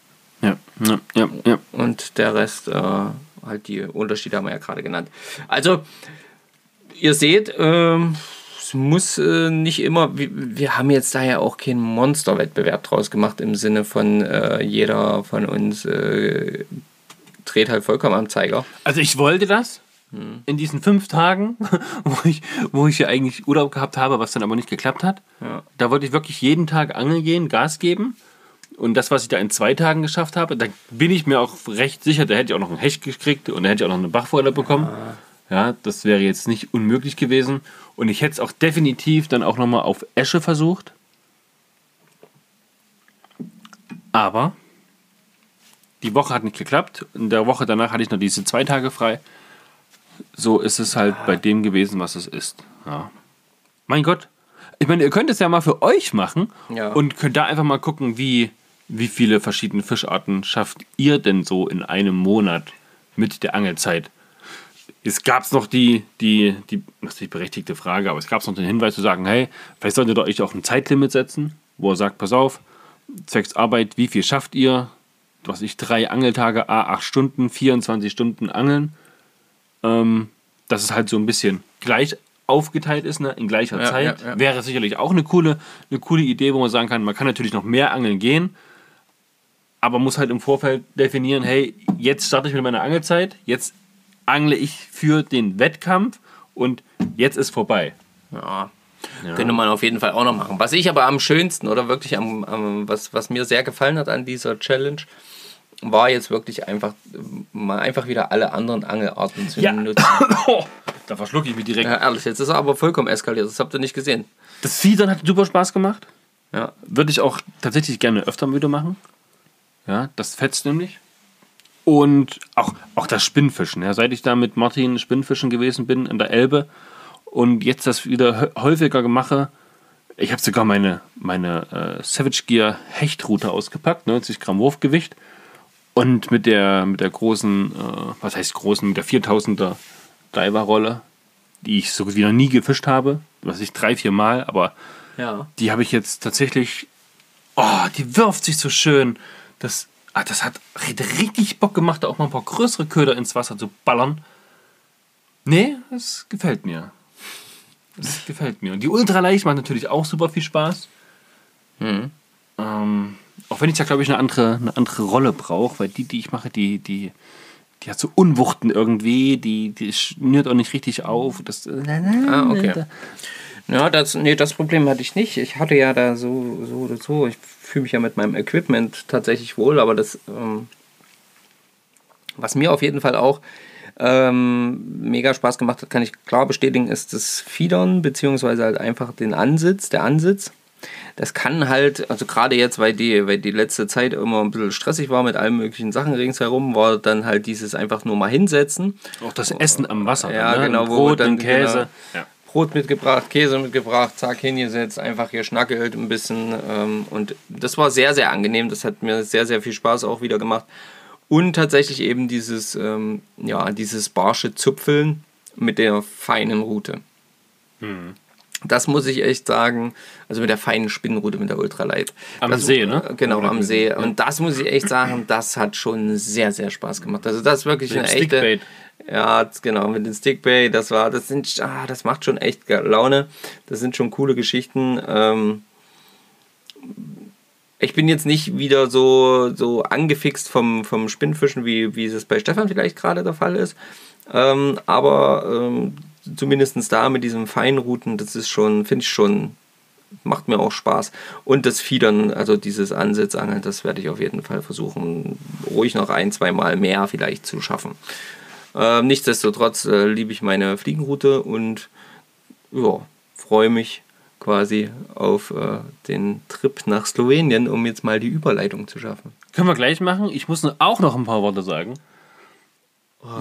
Ja, ja, ja, ja. Und der Rest, äh, halt die Unterschiede haben wir ja gerade genannt. Also, ihr seht, ähm, es muss äh, nicht immer, wir, wir haben jetzt da ja auch keinen Monsterwettbewerb draus gemacht im Sinne von äh, jeder von uns äh, dreht halt vollkommen am Zeiger. Also ich wollte das in diesen fünf Tagen, wo ich, wo ich ja eigentlich Urlaub gehabt habe, was dann aber nicht geklappt hat. Ja. Da wollte ich wirklich jeden Tag angeln gehen, Gas geben. Und das, was ich da in zwei Tagen geschafft habe, da bin ich mir auch recht sicher, da hätte ich auch noch einen Hecht gekriegt und da hätte ich auch noch eine Bachforelle bekommen. Ja, das wäre jetzt nicht unmöglich gewesen. Und ich hätte es auch definitiv dann auch nochmal auf Esche versucht. Aber die Woche hat nicht geklappt. In der Woche danach hatte ich noch diese zwei Tage frei. So ist es halt bei dem gewesen, was es ist. Ja. Mein Gott. Ich meine, ihr könnt es ja mal für euch machen Ja. und könnt da einfach mal gucken, wie, wie viele verschiedene Fischarten schafft ihr denn so in einem Monat mit der Angelzeit. Es gab noch die, die, die, das ist die berechtigte Frage, aber es gab noch den Hinweis zu sagen, hey, vielleicht solltet ihr euch auch ein Zeitlimit setzen, wo er sagt, pass auf, zwecks Arbeit, wie viel schafft ihr? Was ich, drei Angeltage, a acht Stunden, 24 Stunden angeln. Ähm, dass es halt so ein bisschen gleich aufgeteilt ist, ne, in gleicher Ja, Zeit. ja, ja. Wäre sicherlich auch eine coole, eine coole Idee, wo man sagen kann, man kann natürlich noch mehr angeln gehen, aber muss halt im Vorfeld definieren, hey, jetzt starte ich mit meiner Angelzeit, jetzt angle ich für den Wettkampf und jetzt ist vorbei. Ja. Könnte man auf jeden Fall auch noch machen. Was ich aber am schönsten oder wirklich am, am was, was mir sehr gefallen hat an dieser Challenge, war jetzt wirklich einfach mal einfach wieder alle anderen Angelarten zu Ja. nutzen. da verschlucke ich mich direkt. Ja, ehrlich, jetzt ist er aber vollkommen eskaliert. Das habt ihr nicht gesehen. Das Fiedern hat super Spaß gemacht. Ja, Würde ich auch tatsächlich gerne öfter wieder machen. Ja, das fetzt nämlich. Und auch, auch das Spinnfischen. Ja, seit ich da mit Martin Spinnfischen gewesen bin in der Elbe und jetzt das wieder häufiger mache, ich habe sogar meine, meine äh, Savage Gear Hechtrute ausgepackt, 90 Gramm Wurfgewicht. Und mit der, mit der großen, äh, was heißt großen, mit der 4000er Diver-Rolle, die ich so wie noch nie gefischt habe, was ich drei, vier Mal, aber ja. die habe ich jetzt tatsächlich. Oh, die wirft sich so schön. Das, ah, das hat richtig Bock gemacht, da auch mal ein paar größere Köder ins Wasser zu ballern. Nee, das gefällt mir. Das gefällt mir. Und die Ultraleicht macht natürlich auch super viel Spaß. Ähm, auch wenn ich da, glaube ich, eine andere, eine andere Rolle brauche, weil die, die ich mache, die, die, die hat so Unwuchten irgendwie, die, die schnürt auch nicht richtig auf. Das, Ah, okay. Ja, das, nee, das Problem hatte ich nicht. Ich hatte ja da so, so oder so. Ich fühle mich ja mit meinem Equipment tatsächlich wohl, aber das, ähm, was mir auf jeden Fall auch ähm, mega Spaß gemacht hat, kann ich klar bestätigen, ist das Fiedern, beziehungsweise halt einfach den Ansitz, der Ansitz. das kann halt, also gerade jetzt, weil die, weil die letzte Zeit immer ein bisschen stressig war mit allen möglichen Sachen ringsherum, war dann halt dieses einfach nur mal hinsetzen. Auch das Essen am Wasser. Ja, ne? genau, wo Brot dann- Käse. genau. Ja. Brot mitgebracht, Käse mitgebracht, zack, hingesetzt, einfach hier schnackelt ein bisschen. Ähm, und das war sehr, sehr angenehm. Das hat mir sehr, sehr viel Spaß auch wieder gemacht. Und tatsächlich eben dieses, ähm, ja, dieses barsche Zupfeln mit der feinen Rute. Das muss ich echt sagen, also mit der feinen Spinnenrute, mit der Ultralight. Am das, See, ne? Genau, Oder am See. ja. Und das muss ich echt sagen, das hat schon sehr, sehr Spaß gemacht. Also das ist wirklich eine echte... Stickbait. Ja, genau, mit den Stickbay, das war, das sind, ah, das macht schon echt Laune. Das sind schon coole Geschichten. Ähm, ich bin jetzt nicht wieder so, so angefixt vom, vom Spinnfischen, wie, wie es bei Stefan vielleicht gerade der Fall ist. Ähm, aber ähm, zumindest da mit diesem Feinrouten, das ist schon, finde ich schon, macht mir auch Spaß. Und das Fiedern, also dieses Ansitzangeln, das werde ich auf jeden Fall versuchen, ruhig noch ein, zwei Mal mehr vielleicht zu schaffen. Ähm, nichtsdestotrotz äh, liebe ich meine Fliegenroute und ja, freue mich quasi auf äh, den Trip nach Slowenien, um jetzt mal die Überleitung zu schaffen. Können wir gleich machen. Ich muss auch noch ein paar Worte sagen.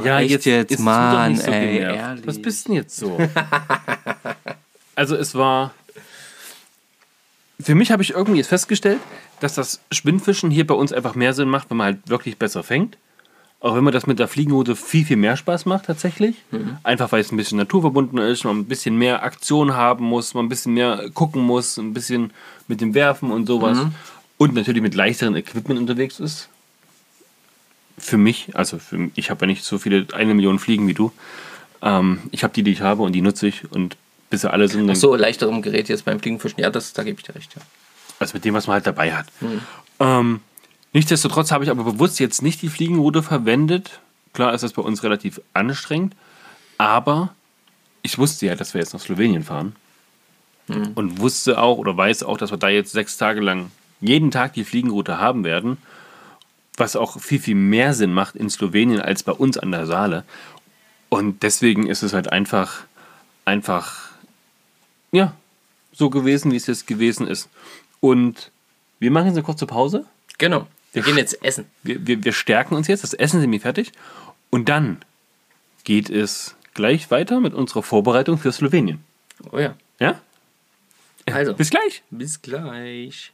ja, Oh, echt jetzt? tu doch Mann, so ey. Was bist denn jetzt so? also es war... Für mich habe ich irgendwie jetzt festgestellt, dass das Spinnfischen hier bei uns einfach mehr Sinn macht, wenn man halt wirklich besser fängt. Auch wenn man das mit der Fliegenroute viel, viel mehr Spaß macht tatsächlich. Einfach weil es ein bisschen naturverbundener ist, man ein bisschen mehr Aktion haben muss, man ein bisschen mehr gucken muss, ein bisschen mit dem Werfen und sowas. Und natürlich mit leichteren Equipment unterwegs ist. Für mich, also für, ich habe ja nicht so viele, eine Million Fliegen wie du. Ähm, ich habe die, die ich habe und die nutze ich und bis sie alle sind, dann So leichterem Gerät jetzt beim Fliegenfischen, ja, das, da gebe ich dir recht. Ja. also mit dem, was man halt dabei hat. Ähm, nichtsdestotrotz habe ich aber bewusst jetzt nicht die Fliegenroute verwendet. Klar ist das bei uns relativ anstrengend, aber ich wusste ja, dass wir jetzt nach Slowenien fahren. Und wusste auch oder weiß auch, dass wir da jetzt sechs Tage lang jeden Tag die Fliegenroute haben werden. Was auch viel, viel mehr Sinn macht in Slowenien als bei uns an der Saale. Und deswegen ist es halt einfach, einfach, ja, so gewesen, wie es jetzt gewesen ist. Und wir machen jetzt eine kurze Pause. Genau. Wir gehen jetzt essen. Wir, wir, wir stärken uns jetzt, das Essen ist nämlich fertig. Und dann geht es gleich weiter mit unserer Vorbereitung für Slowenien. Oh ja. Ja? Also, Bis gleich. bis gleich.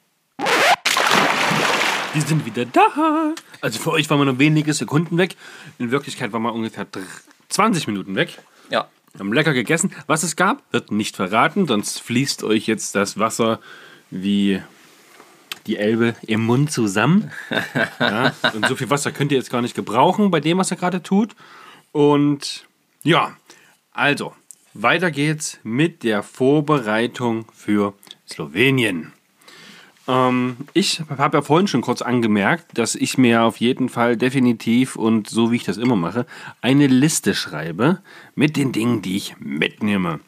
Wir sind wieder da. Also für euch waren wir nur wenige Sekunden weg. In Wirklichkeit waren wir ungefähr dr- 20 Minuten weg. Ja. Wir haben lecker gegessen. Was es gab, wird nicht verraten, sonst fließt euch jetzt das Wasser wie die Elbe im Mund zusammen. Ja, und so viel Wasser könnt ihr jetzt gar nicht gebrauchen bei dem, was ihr gerade tut. Und ja, also, weiter geht's mit der Vorbereitung für Slowenien. Ähm, ich habe ja vorhin schon kurz angemerkt, dass ich mir auf jeden Fall definitiv und so wie ich das immer mache, eine Liste schreibe mit den Dingen, die ich mitnehme.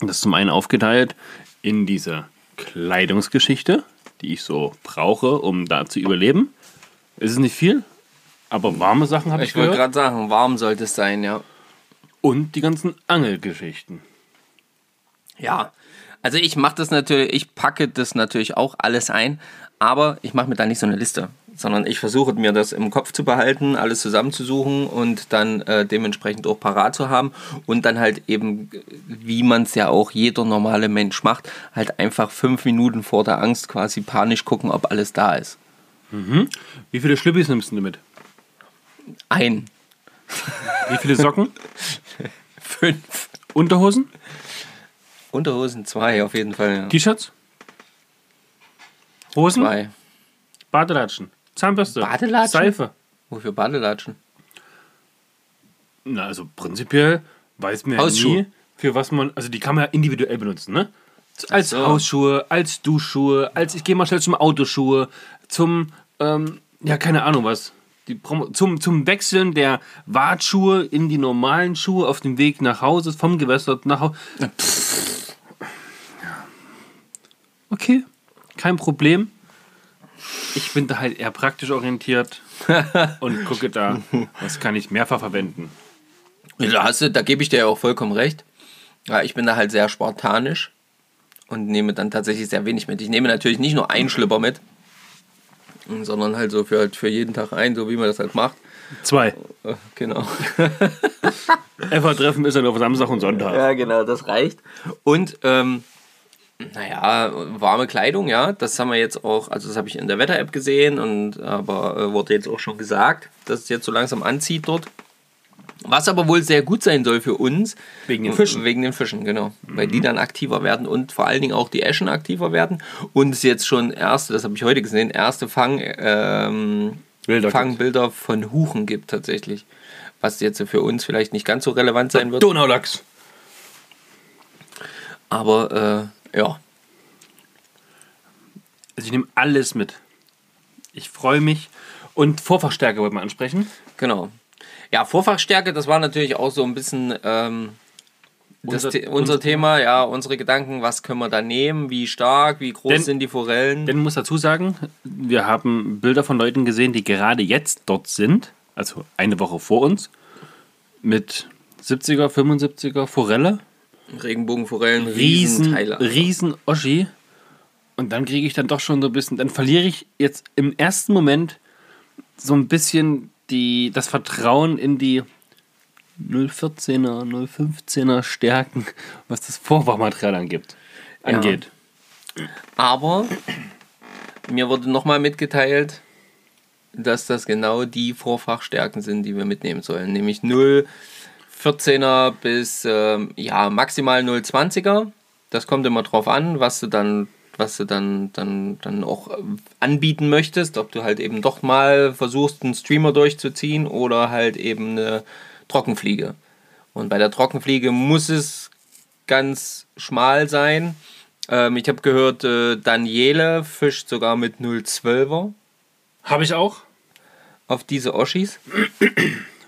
Das ist zum einen aufgeteilt in diese Kleidungsgeschichte, die ich so brauche, um da zu überleben. Es ist nicht viel, aber warme Sachen habe ich, Ich wollte gehört. gerade sagen, warm sollte es sein, ja. Und die ganzen Angelgeschichten. Ja, also ich mache das natürlich, ich packe das natürlich auch alles ein, aber ich mache mir da nicht so eine Liste, sondern ich versuche mir das im Kopf zu behalten, alles zusammenzusuchen und dann äh, dementsprechend auch parat zu haben und dann halt eben, wie man es ja auch jeder normale Mensch macht, halt einfach fünf Minuten vor der Angst quasi panisch gucken, ob alles da ist. Wie viele Schlüppis nimmst du mit? Ein, Wie viele Socken? fünf, Unterhosen? Unterhosen zwei auf jeden Fall. Ja. T-Shirts? Hosen? Zwei. Badelatschen? Zahnbürste? Badelatschen? Seife? Wofür Badelatschen? Na, also prinzipiell weiß man ja nie, für was man, also die kann man ja individuell benutzen, ne? Als so. Hausschuhe, als Duschschuhe, als ich gehe mal schnell zum Autoschuhe, zum, ähm, ja, keine Ahnung was. Die zum, zum Wechseln der Wartschuhe in die normalen Schuhe auf dem Weg nach Hause, vom Gewässer nach Hause. Okay, kein Problem. Ich bin da halt eher praktisch orientiert und gucke da, was kann ich mehrfach verwenden. Da, hast du, da gebe ich dir ja auch vollkommen recht. Ja, ich bin da halt sehr spartanisch. und nehme dann tatsächlich sehr wenig mit. Ich nehme natürlich nicht nur einen Schlipper mit, sondern halt so für, halt für jeden Tag ein, so wie man das halt macht. Zwei. Äh, Genau. FA-Treffen ist dann auf Samstag und Sonntag. Ja, genau, das reicht. Und, ähm, naja, warme Kleidung, ja, das haben wir jetzt auch, also das habe ich in der Wetter-App gesehen und aber äh, wurde jetzt auch schon gesagt, dass es jetzt so langsam anzieht dort. Was aber wohl sehr gut sein soll für uns. Wegen den Fischen. Wegen den Fischen, genau. Weil die dann aktiver werden und vor allen Dingen auch die Eschen aktiver werden. Und es jetzt schon erste, das habe ich heute gesehen, erste Fang, ähm, Bilder Fangbilder von Huchen gibt tatsächlich. Was jetzt für uns vielleicht nicht ganz so relevant sein wird. Donaulachs. Aber äh, ja, Also ich nehme alles mit. Ich freue mich. Und Vorfachstärke wollte man ansprechen. genau. Ja, Vorfachstärke, das war natürlich auch so ein bisschen ähm, Unser- The unser unser- Thema, ja, unsere Gedanken, was können wir da nehmen, wie stark, wie groß Denn- sind die Forellen. Denn muss dazu sagen, wir haben Bilder von Leuten gesehen, die gerade jetzt dort sind, also eine Woche vor uns, mit 70er, 75er Forelle, Regenbogenforellen, riesen, riesen Oschi. Und dann kriege ich dann doch schon so ein bisschen, dann verliere ich jetzt im ersten Moment so ein bisschen die, das Vertrauen in die 014er, 015er Stärken, was das Vorfachmaterial angibt, angeht. Aber mir wurde nochmal mitgeteilt, dass das genau die Vorfachstärken sind, die wir mitnehmen sollen. Nämlich 0,14er bis ähm, ja, maximal 0,20er. Das kommt immer drauf an, was du dann was du dann, dann, dann auch äh, anbieten möchtest, ob du halt eben doch mal versuchst, einen Streamer durchzuziehen oder halt eben eine Trockenfliege. Und bei der Trockenfliege muss es ganz schmal sein. Ähm, ich habe gehört, äh, Daniele fischt sogar mit 0,12er Habe ich auch. auf diese Oschis.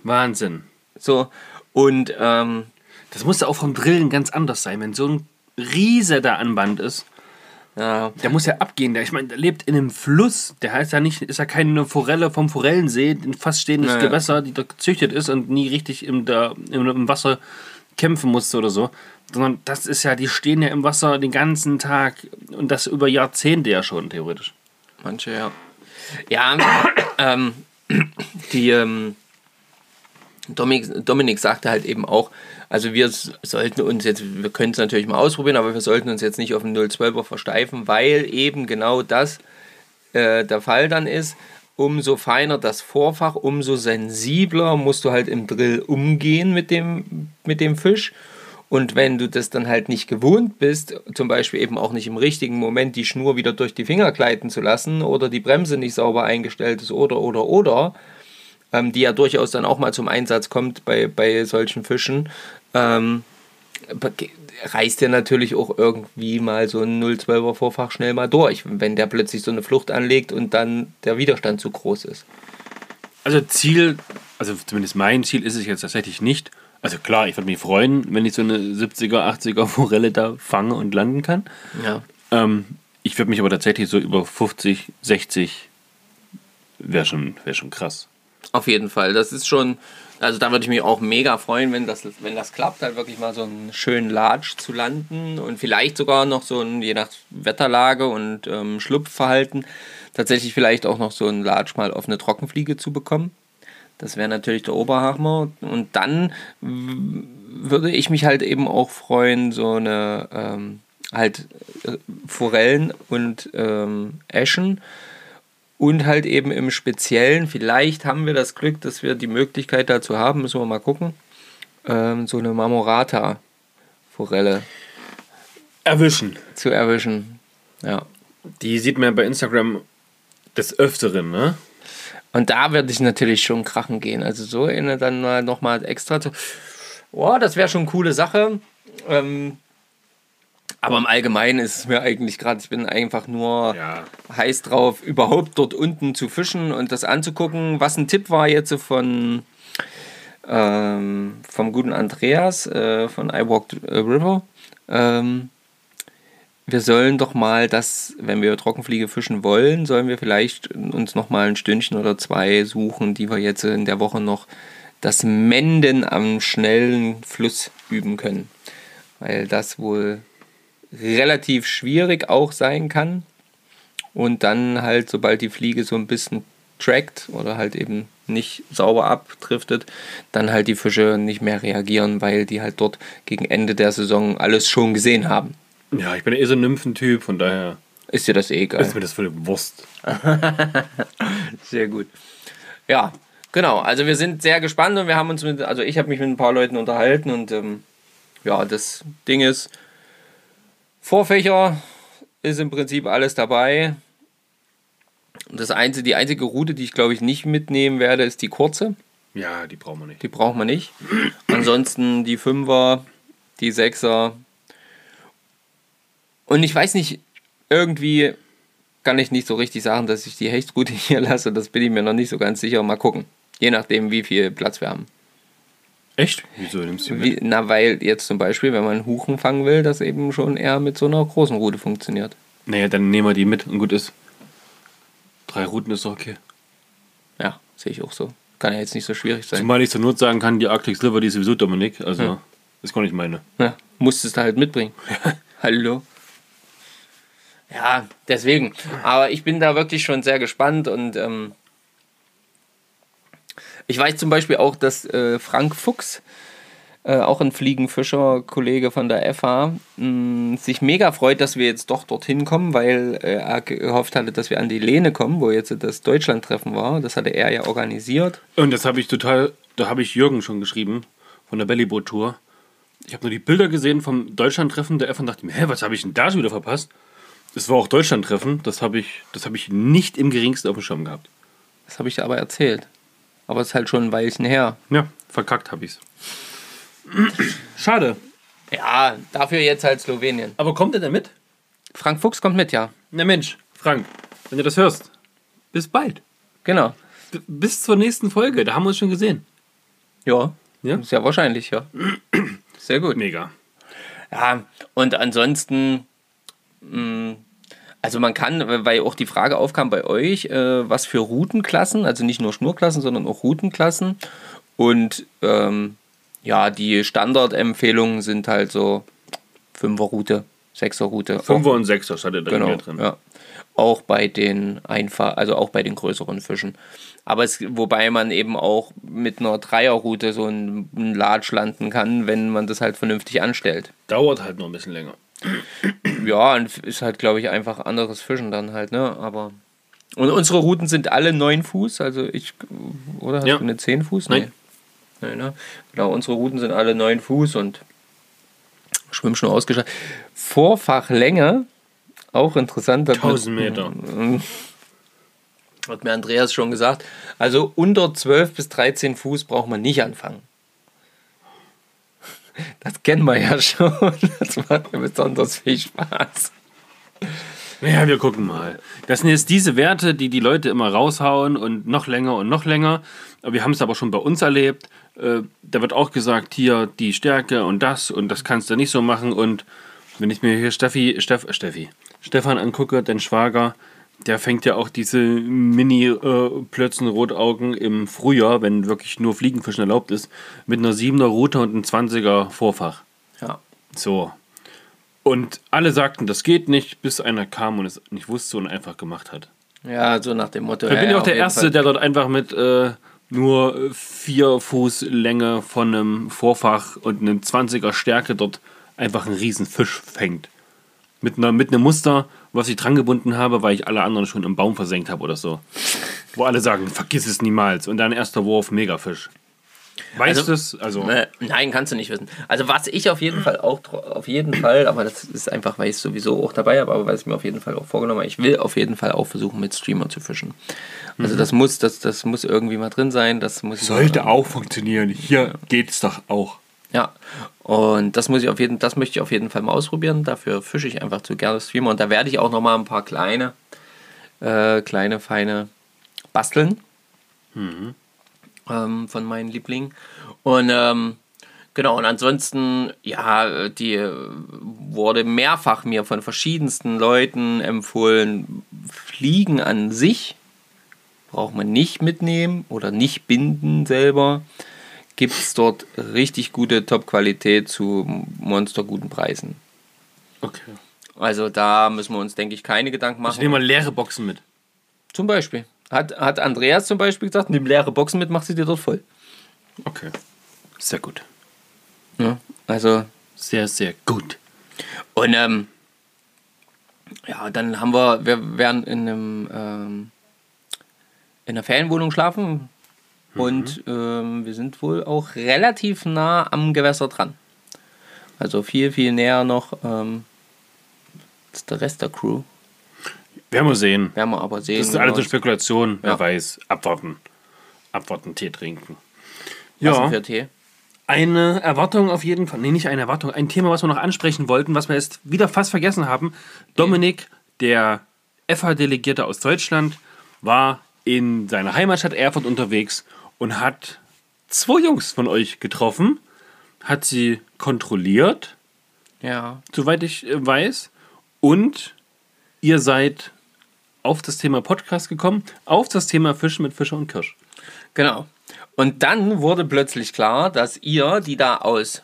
Wahnsinn. So, und ähm, Das musste auch vom Brillen ganz anders sein, wenn so ein Riese da an Band ist. ja, Der muss ja abgehen. Der, ich meine, der lebt in einem Fluss. Der heißt ja nicht, ist ja keine Forelle vom Forellensee, ein fast stehendes Naja. Gewässer, die da gezüchtet ist und nie richtig im, der, im, im Wasser kämpfen musste oder so. Sondern das ist ja, die stehen ja im Wasser den ganzen Tag und das über Jahrzehnte ja schon, theoretisch. manche, ja. Ja, ähm, die ähm, Dominik, Dominik sagte halt eben auch, also wir sollten uns jetzt, wir können es natürlich mal ausprobieren, aber wir sollten uns jetzt nicht auf den 012er versteifen, weil eben genau das äh, der Fall dann ist. Umso feiner das Vorfach, umso sensibler musst du halt im Drill umgehen mit dem, mit dem Fisch. Und wenn du das dann halt nicht gewohnt bist, zum Beispiel eben auch nicht im richtigen Moment die Schnur wieder durch die Finger gleiten zu lassen oder die Bremse nicht sauber eingestellt ist oder, oder, oder, ähm, die ja durchaus dann auch mal zum Einsatz kommt bei, bei solchen Fischen, ähm, reißt dir natürlich auch irgendwie mal so ein 012er Vorfach schnell mal durch, wenn der plötzlich so eine Flucht anlegt und dann der Widerstand zu groß ist. Also Ziel, also zumindest mein Ziel ist es jetzt tatsächlich nicht. Also klar, ich würde mich freuen, wenn ich so eine 70er, 80er Forelle da fange und landen kann. Ja. Ähm, ich würde mich aber tatsächlich so über 50, 60 wäre schon, wär schon krass. Auf jeden Fall. Das ist schon, also da würde ich mich auch mega freuen, wenn das, wenn das klappt, halt wirklich mal so einen schönen Latsch zu landen und vielleicht sogar noch so ein, je nach Wetterlage und ähm, Schlupfverhalten, tatsächlich vielleicht auch noch so einen Latsch mal auf eine Trockenfliege zu bekommen. Das wäre natürlich der Oberhammer. Und dann würde ich mich halt eben auch freuen, so eine ähm, halt äh, Forellen und ähm, Eschen und halt eben im Speziellen, vielleicht haben wir das Glück, dass wir die Möglichkeit dazu haben, müssen wir mal gucken, ähm, so eine Marmorata-Forelle Erwischen. zu erwischen. Ja. Die sieht man bei Instagram des Öfteren, ne? Und da würde ich natürlich schon krachen gehen. Also so eine dann mal nochmal extra zu. Boah, das wäre schon eine coole Sache. Ähm, aber im Allgemeinen ist es mir eigentlich gerade, ich bin einfach nur Ja. heiß drauf, überhaupt dort unten zu fischen und das anzugucken. Was ein Tipp war jetzt von ähm, vom guten Andreas äh, von I Walked River. Ähm, wir sollen doch mal das, wenn wir Trockenfliege fischen wollen, sollen wir vielleicht uns noch mal ein Stündchen oder zwei suchen, die wir jetzt in der Woche noch das Menden am schnellen Fluss üben können. Weil das wohl relativ schwierig auch sein kann. Und dann halt, sobald die Fliege so ein bisschen trackt oder halt eben nicht sauber abdriftet, dann halt die Fische nicht mehr reagieren, weil die halt dort gegen Ende der Saison alles schon gesehen haben. Ja, ich bin eh so ein Nymphentyp, von daher Ist dir das eh egal? ist mir das völlig Wurst. Sehr gut. Ja, genau. Also wir sind sehr gespannt und wir haben uns mit, also ich habe mich mit ein paar Leuten unterhalten und ähm, ja, das Ding ist, Vorfächer ist im Prinzip alles dabei. Das einzige, die einzige Route, die ich glaube ich nicht mitnehmen werde, ist die kurze. Ja, die brauchen wir nicht. Die braucht man nicht. Ansonsten die Fünfer, die Sechser. Und ich weiß nicht, irgendwie kann ich nicht so richtig sagen, dass ich die Hechtroute hier lasse. Das bin ich mir noch nicht so ganz sicher. Mal gucken. Je nachdem, wie viel Platz wir haben. Echt? Wieso nimmst du die Wie, mit? na, weil jetzt zum Beispiel, wenn man einen Huchen fangen will, das eben schon eher mit so einer großen Route funktioniert. Naja, dann nehmen wir die mit und gut ist. Drei Routen ist doch okay. Ja, sehe ich auch so. Kann ja jetzt nicht so schwierig sein. Zumal ich zur Not sagen kann, die Arctic Sliver, die ist sowieso Dominik. Also, Ja. ist gar nicht meine. Ja, musstest du halt mitbringen. Hallo. Ja, deswegen. Aber ich bin da wirklich schon sehr gespannt und ähm, ich weiß zum Beispiel auch, dass äh, Frank Fuchs, äh, auch ein Fliegenfischer, Kollege von der FH, mh, sich mega freut, dass wir jetzt doch dorthin kommen, weil äh, er gehofft hatte, dass wir an die Lehne kommen, wo jetzt das Deutschlandtreffen war. Das hatte er ja organisiert. Und das habe ich total, da habe ich Jürgen schon geschrieben, von der Bellyboat Tour. Ich habe nur die Bilder gesehen vom Deutschlandtreffen der F und dachte mir, hä, was habe ich denn da schon wieder verpasst? Es war auch Deutschlandtreffen, das habe ich, das habe ich nicht im geringsten auf dem Schirm gehabt. Das habe ich dir aber erzählt. Aber es ist halt schon ein Weilchen her. Ja, verkackt habe ich's. Schade. Ja, dafür jetzt halt Slowenien. Aber kommt er denn mit? Frank Fuchs kommt mit, ja. Na Mensch, Frank, wenn du das hörst, bis bald. Genau. B bis zur nächsten Folge, da haben wir uns schon gesehen. Ja. Ja? Sehr wahrscheinlich, ja. Sehr gut. Mega. Ja, und ansonsten, mh, also man kann, weil auch die Frage aufkam bei euch, äh, was für Routenklassen, also nicht nur Schnurklassen, sondern auch Routenklassen. Und ähm, ja, die Standardempfehlungen sind halt so Fünfer-Route, Sechser-Route. Fünfer und Sechser stattet da Genau, drin. ja. Auch bei den einfach, also auch bei den größeren Fischen. Aber es, wobei man eben auch mit einer Dreierroute so einen, einen Latsch landen kann, wenn man das halt vernünftig anstellt. Dauert halt noch ein bisschen länger. Ja, und ist halt, glaube ich, einfach anderes Fischen dann halt, ne? Aber. Und unsere Routen sind alle 9 Fuß, also ich. Oder hast Ja. du eine 10 Fuß? Nein. Nee. Nee, ne? Genau, unsere Routen sind alle 9 Fuß und Schwimmschnur ausgestattet. Vorfachlänge, auch interessant. hat mir- 1000 Meter. Hat mir Andreas schon gesagt. Also unter 12 bis 13 Fuß braucht man nicht anfangen. Das kennen wir ja schon. Das macht mir besonders viel Spaß. Naja, wir gucken mal. Das sind jetzt diese Werte, die die Leute immer raushauen und noch länger und noch länger. Wir haben es aber schon bei uns erlebt. Äh, Da wird auch gesagt, hier die Stärke und das und das kannst du nicht so machen. Und wenn ich mir hier Steffi, Steff, Steffi, Stefan angucke, den Schwager, der fängt ja auch diese Mini-Plötzen-Rotaugen im Frühjahr, wenn wirklich nur Fliegenfischen erlaubt ist, mit einer 7er Route und einem 20er Vorfach. Ja. So. Und alle sagten, das geht nicht, bis einer kam und es nicht wusste und einfach gemacht hat. Ja, so nach dem Motto. Da ja, bin ich ja, auch der Erste, Fall. der dort einfach mit äh, nur vier Fuß Länge von einem Vorfach und einem 20er Stärke dort einfach einen riesen Fisch fängt. Mit, einer, mit einem Muster, was ich dran gebunden habe, weil ich alle anderen schon im Baum versenkt habe oder so. Wo alle sagen, vergiss es niemals. Und dann erster Wurf, Megafisch. Weißt Also- du es? Also, Ne, Nein, kannst du nicht wissen. Also was ich auf jeden Fall auch, auf jeden Fall, aber das ist einfach, weil ich es sowieso auch dabei habe, aber weil ich mir auf jeden Fall auch vorgenommen habe, ich will auf jeden Fall auch versuchen, mit Streamer zu fischen. Also das muss, das, das muss irgendwie mal drin sein. Das muss sollte auch funktionieren. Hier geht es doch auch. Ja, und das muss ich auf jeden, das möchte ich auf jeden Fall mal ausprobieren. Dafür fische ich einfach zu gerne Streamer und da werde ich auch noch mal ein paar kleine, äh, kleine feine basteln ähm, von meinen Lieblingen. Und ähm, genau und ansonsten ja, die äh, wurde mehrfach mir von verschiedensten Leuten empfohlen. Fliegen an sich braucht man nicht mitnehmen oder nicht binden selber gibt es dort richtig gute Top-Qualität zu monsterguten Preisen. Okay. Also da müssen wir uns, denke ich, keine Gedanken machen. Ich nehme mal leere Boxen mit. Zum Beispiel. Hat, hat Andreas zum Beispiel gesagt, nimm leere Boxen mit, mach sie dir dort voll. Okay. Sehr gut. Ja, also, Sehr, sehr gut. und ähm, ja, dann haben wir, wir werden in einem ähm, in einer Ferienwohnung schlafen und ähm, wir sind wohl auch relativ nah am Gewässer dran. Also viel, viel näher noch ähm, als der Rest der Crew. Werden wir sehen. Werden wir aber sehen. Das ist alles genau. eine Spekulation. Wer Ja. weiß. Abwarten. Abwarten, Tee trinken. Was Ja. für Tee? Eine Erwartung auf jeden Fall. Nee, nicht eine Erwartung. Ein Thema, was wir noch ansprechen wollten, was wir jetzt wieder fast vergessen haben. Dominik, der FH-Delegierte aus Deutschland, war in seiner Heimatstadt Erfurt unterwegs und hat zwei Jungs von euch getroffen, hat sie kontrolliert, Ja. soweit ich äh, weiß, und ihr seid auf das Thema Podcast gekommen, auf das Thema Fischen mit Fischer und Kirsch. Genau. Und dann wurde plötzlich klar, dass ihr, die da aus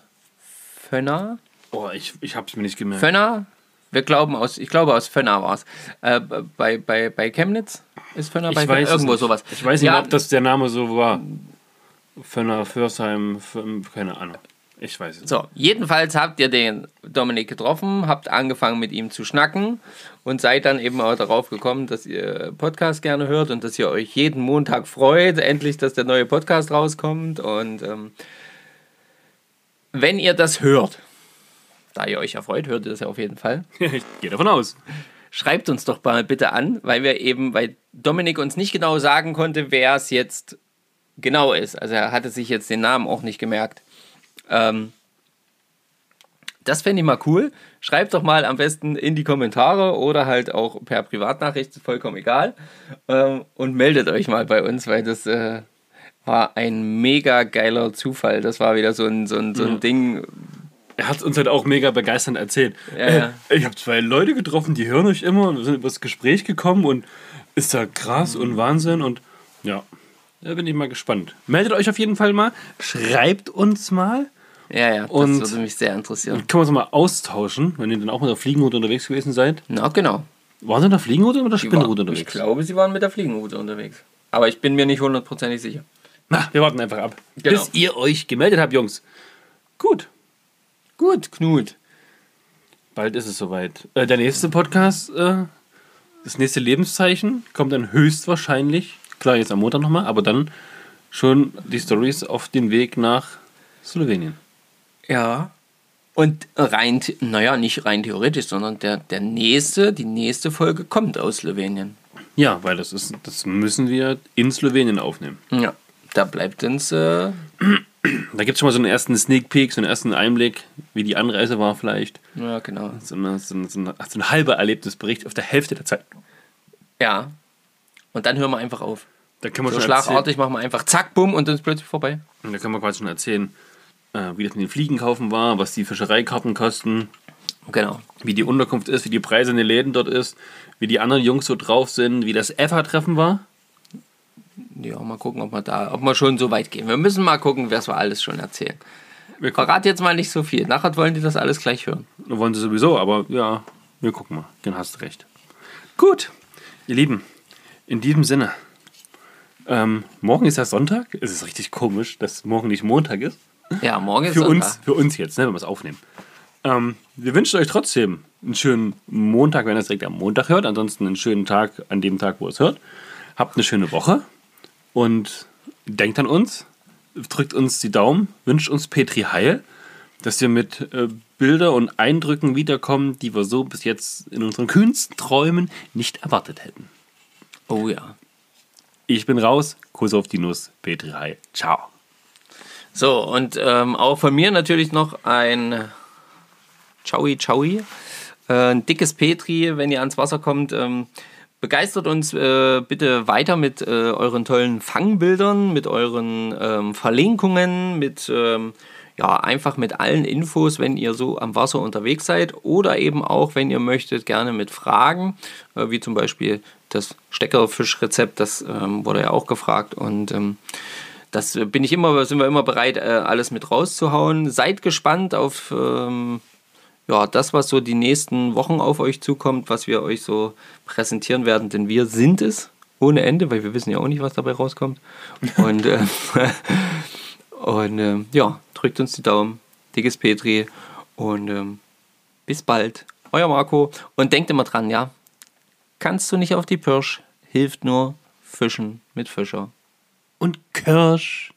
Fönna, Oh, ich, ich hab's mir nicht gemerkt. Fönna, wir glauben aus, ich glaube aus Fönna war es, äh, bei, bei, bei Chemnitz ist Fönna bei Ich weiß es irgendwo nicht. sowas. Ich weiß nicht, ja, ob das der Name so war. Fönner, Försheim, Fö- keine Ahnung. Ich weiß es nicht. So, jedenfalls habt ihr den Dominik getroffen, habt angefangen mit ihm zu schnacken und seid dann eben auch darauf gekommen, dass ihr Podcast gerne hört und dass ihr euch jeden Montag freut, endlich, dass der neue Podcast rauskommt. Und ähm, wenn ihr das hört, da ihr euch ja freut, hört ihr das ja auf jeden Fall, Ich gehe davon aus. schreibt uns doch mal bitte an, weil wir eben, weil Dominik uns nicht genau sagen konnte, wer es jetzt genau ist. Also er hatte sich jetzt den Namen auch nicht gemerkt. Ähm, das fände ich mal cool. Schreibt doch mal am besten in die Kommentare oder halt auch per Privatnachricht, vollkommen egal. Ähm, und meldet euch mal bei uns, weil das äh, war ein mega geiler Zufall. Das war wieder so ein, so ein, so ein Ding. Er hat uns halt auch mega begeisternd erzählt. Ja, ja. Äh, ich habe zwei Leute getroffen, die hören euch immer und wir sind übers Gespräch gekommen und ist da krass und Wahnsinn und ja, da bin ich mal gespannt. Meldet euch auf jeden Fall mal, schreibt uns mal Ja, ja, das Und- würde mich sehr interessieren. Können wir uns mal austauschen, wenn ihr dann auch mit der Fliegenroute unterwegs gewesen seid. Na, genau. Waren Sie mit der Fliegenroute oder mit der Spinnenroute war- Ich unterwegs? glaube, sie waren mit der Fliegenroute unterwegs. Aber ich bin mir nicht hundertprozentig sicher. Na, wir warten einfach ab, Genau. bis ihr euch gemeldet habt, Jungs. Gut, Gut, Knut. bald ist es soweit. Äh, der nächste Podcast, äh, das nächste Lebenszeichen, kommt dann höchstwahrscheinlich, klar, jetzt am Montag nochmal, aber dann schon die Stories auf den Weg nach Slowenien. Ja. Und rein, naja, nicht rein theoretisch, sondern der, der nächste, die nächste Folge kommt aus Slowenien. Ja, weil das ist, das müssen wir in Slowenien aufnehmen. Ja. Da bleibt uns, äh, Da gibt es schon mal so einen ersten Sneak Peek, so einen ersten Einblick, wie die Anreise war vielleicht. ja, genau. So, eine, so, eine, so, eine, so ein halber Erlebnisbericht auf der Hälfte der Zeit. Ja. Und dann hören wir einfach auf. Da können wir So schon erzählen, schlagartig machen wir einfach zack, bumm und dann ist plötzlich vorbei. Und da können wir quasi schon erzählen, äh, wie das mit den Fliegen kaufen war, was die Fischereikarten kosten, Genau. wie die Unterkunft ist, wie die Preise in den Läden dort ist, wie die anderen Jungs so drauf sind, wie das EFA-Treffen war. Ja, mal gucken, ob wir da, ob wir schon so weit gehen. Wir müssen mal gucken, was wir alles schon erzählen. Wir gucken, Verrat jetzt mal nicht so viel. Nachher wollen die das alles gleich hören. wollen sie sowieso, aber ja, wir gucken mal. Dann hast du recht. Gut, ihr Lieben, in diesem Sinne. Ähm, morgen ist ja Sonntag. Es ist richtig komisch, dass morgen nicht Montag ist. Ja, morgen ist Für Sonntag. uns, für uns jetzt, ne, wenn wir es aufnehmen. Ähm, wir wünschen euch trotzdem einen schönen Montag, wenn ihr es direkt am Montag hört. Ansonsten einen schönen Tag an dem Tag, wo ihr es hört. Habt eine schöne Woche und denkt an uns. Drückt uns die Daumen, wünscht uns Petri Heil, dass wir mit äh, Bilder und Eindrücken wiederkommen, die wir so bis jetzt in unseren kühnsten Träumen nicht erwartet hätten. Oh ja. Ich bin raus. Kuss auf die Nuss. Petri Heil. Ciao. So, und ähm, auch von mir natürlich noch ein Ciao, ciao. Äh, ein dickes Petri, wenn ihr ans Wasser kommt. Ähm, begeistert uns äh, bitte weiter mit äh, euren tollen Fangbildern, mit euren ähm, Verlinkungen, mit ähm, ja, einfach mit allen Infos, wenn ihr so am Wasser unterwegs seid oder eben auch, wenn ihr möchtet, gerne mit Fragen, äh, wie zum Beispiel das Steckerfischrezept, das ähm, wurde ja auch gefragt und ähm, das bin ich immer, sind wir immer bereit, äh, alles mit rauszuhauen. Seid gespannt auf ähm, ja, das, was so die nächsten Wochen auf euch zukommt, was wir euch so präsentieren werden, denn wir sind es ohne Ende, weil wir wissen ja auch nicht, was dabei rauskommt. Und, äh, und äh, ja, drückt uns die Daumen. Dickes Petri und ähm, bis bald. Euer Marco. Und denkt immer dran, ja, kannst du nicht auf die Pirsch, hilft nur Fischen mit Fischer. Und Kirsch.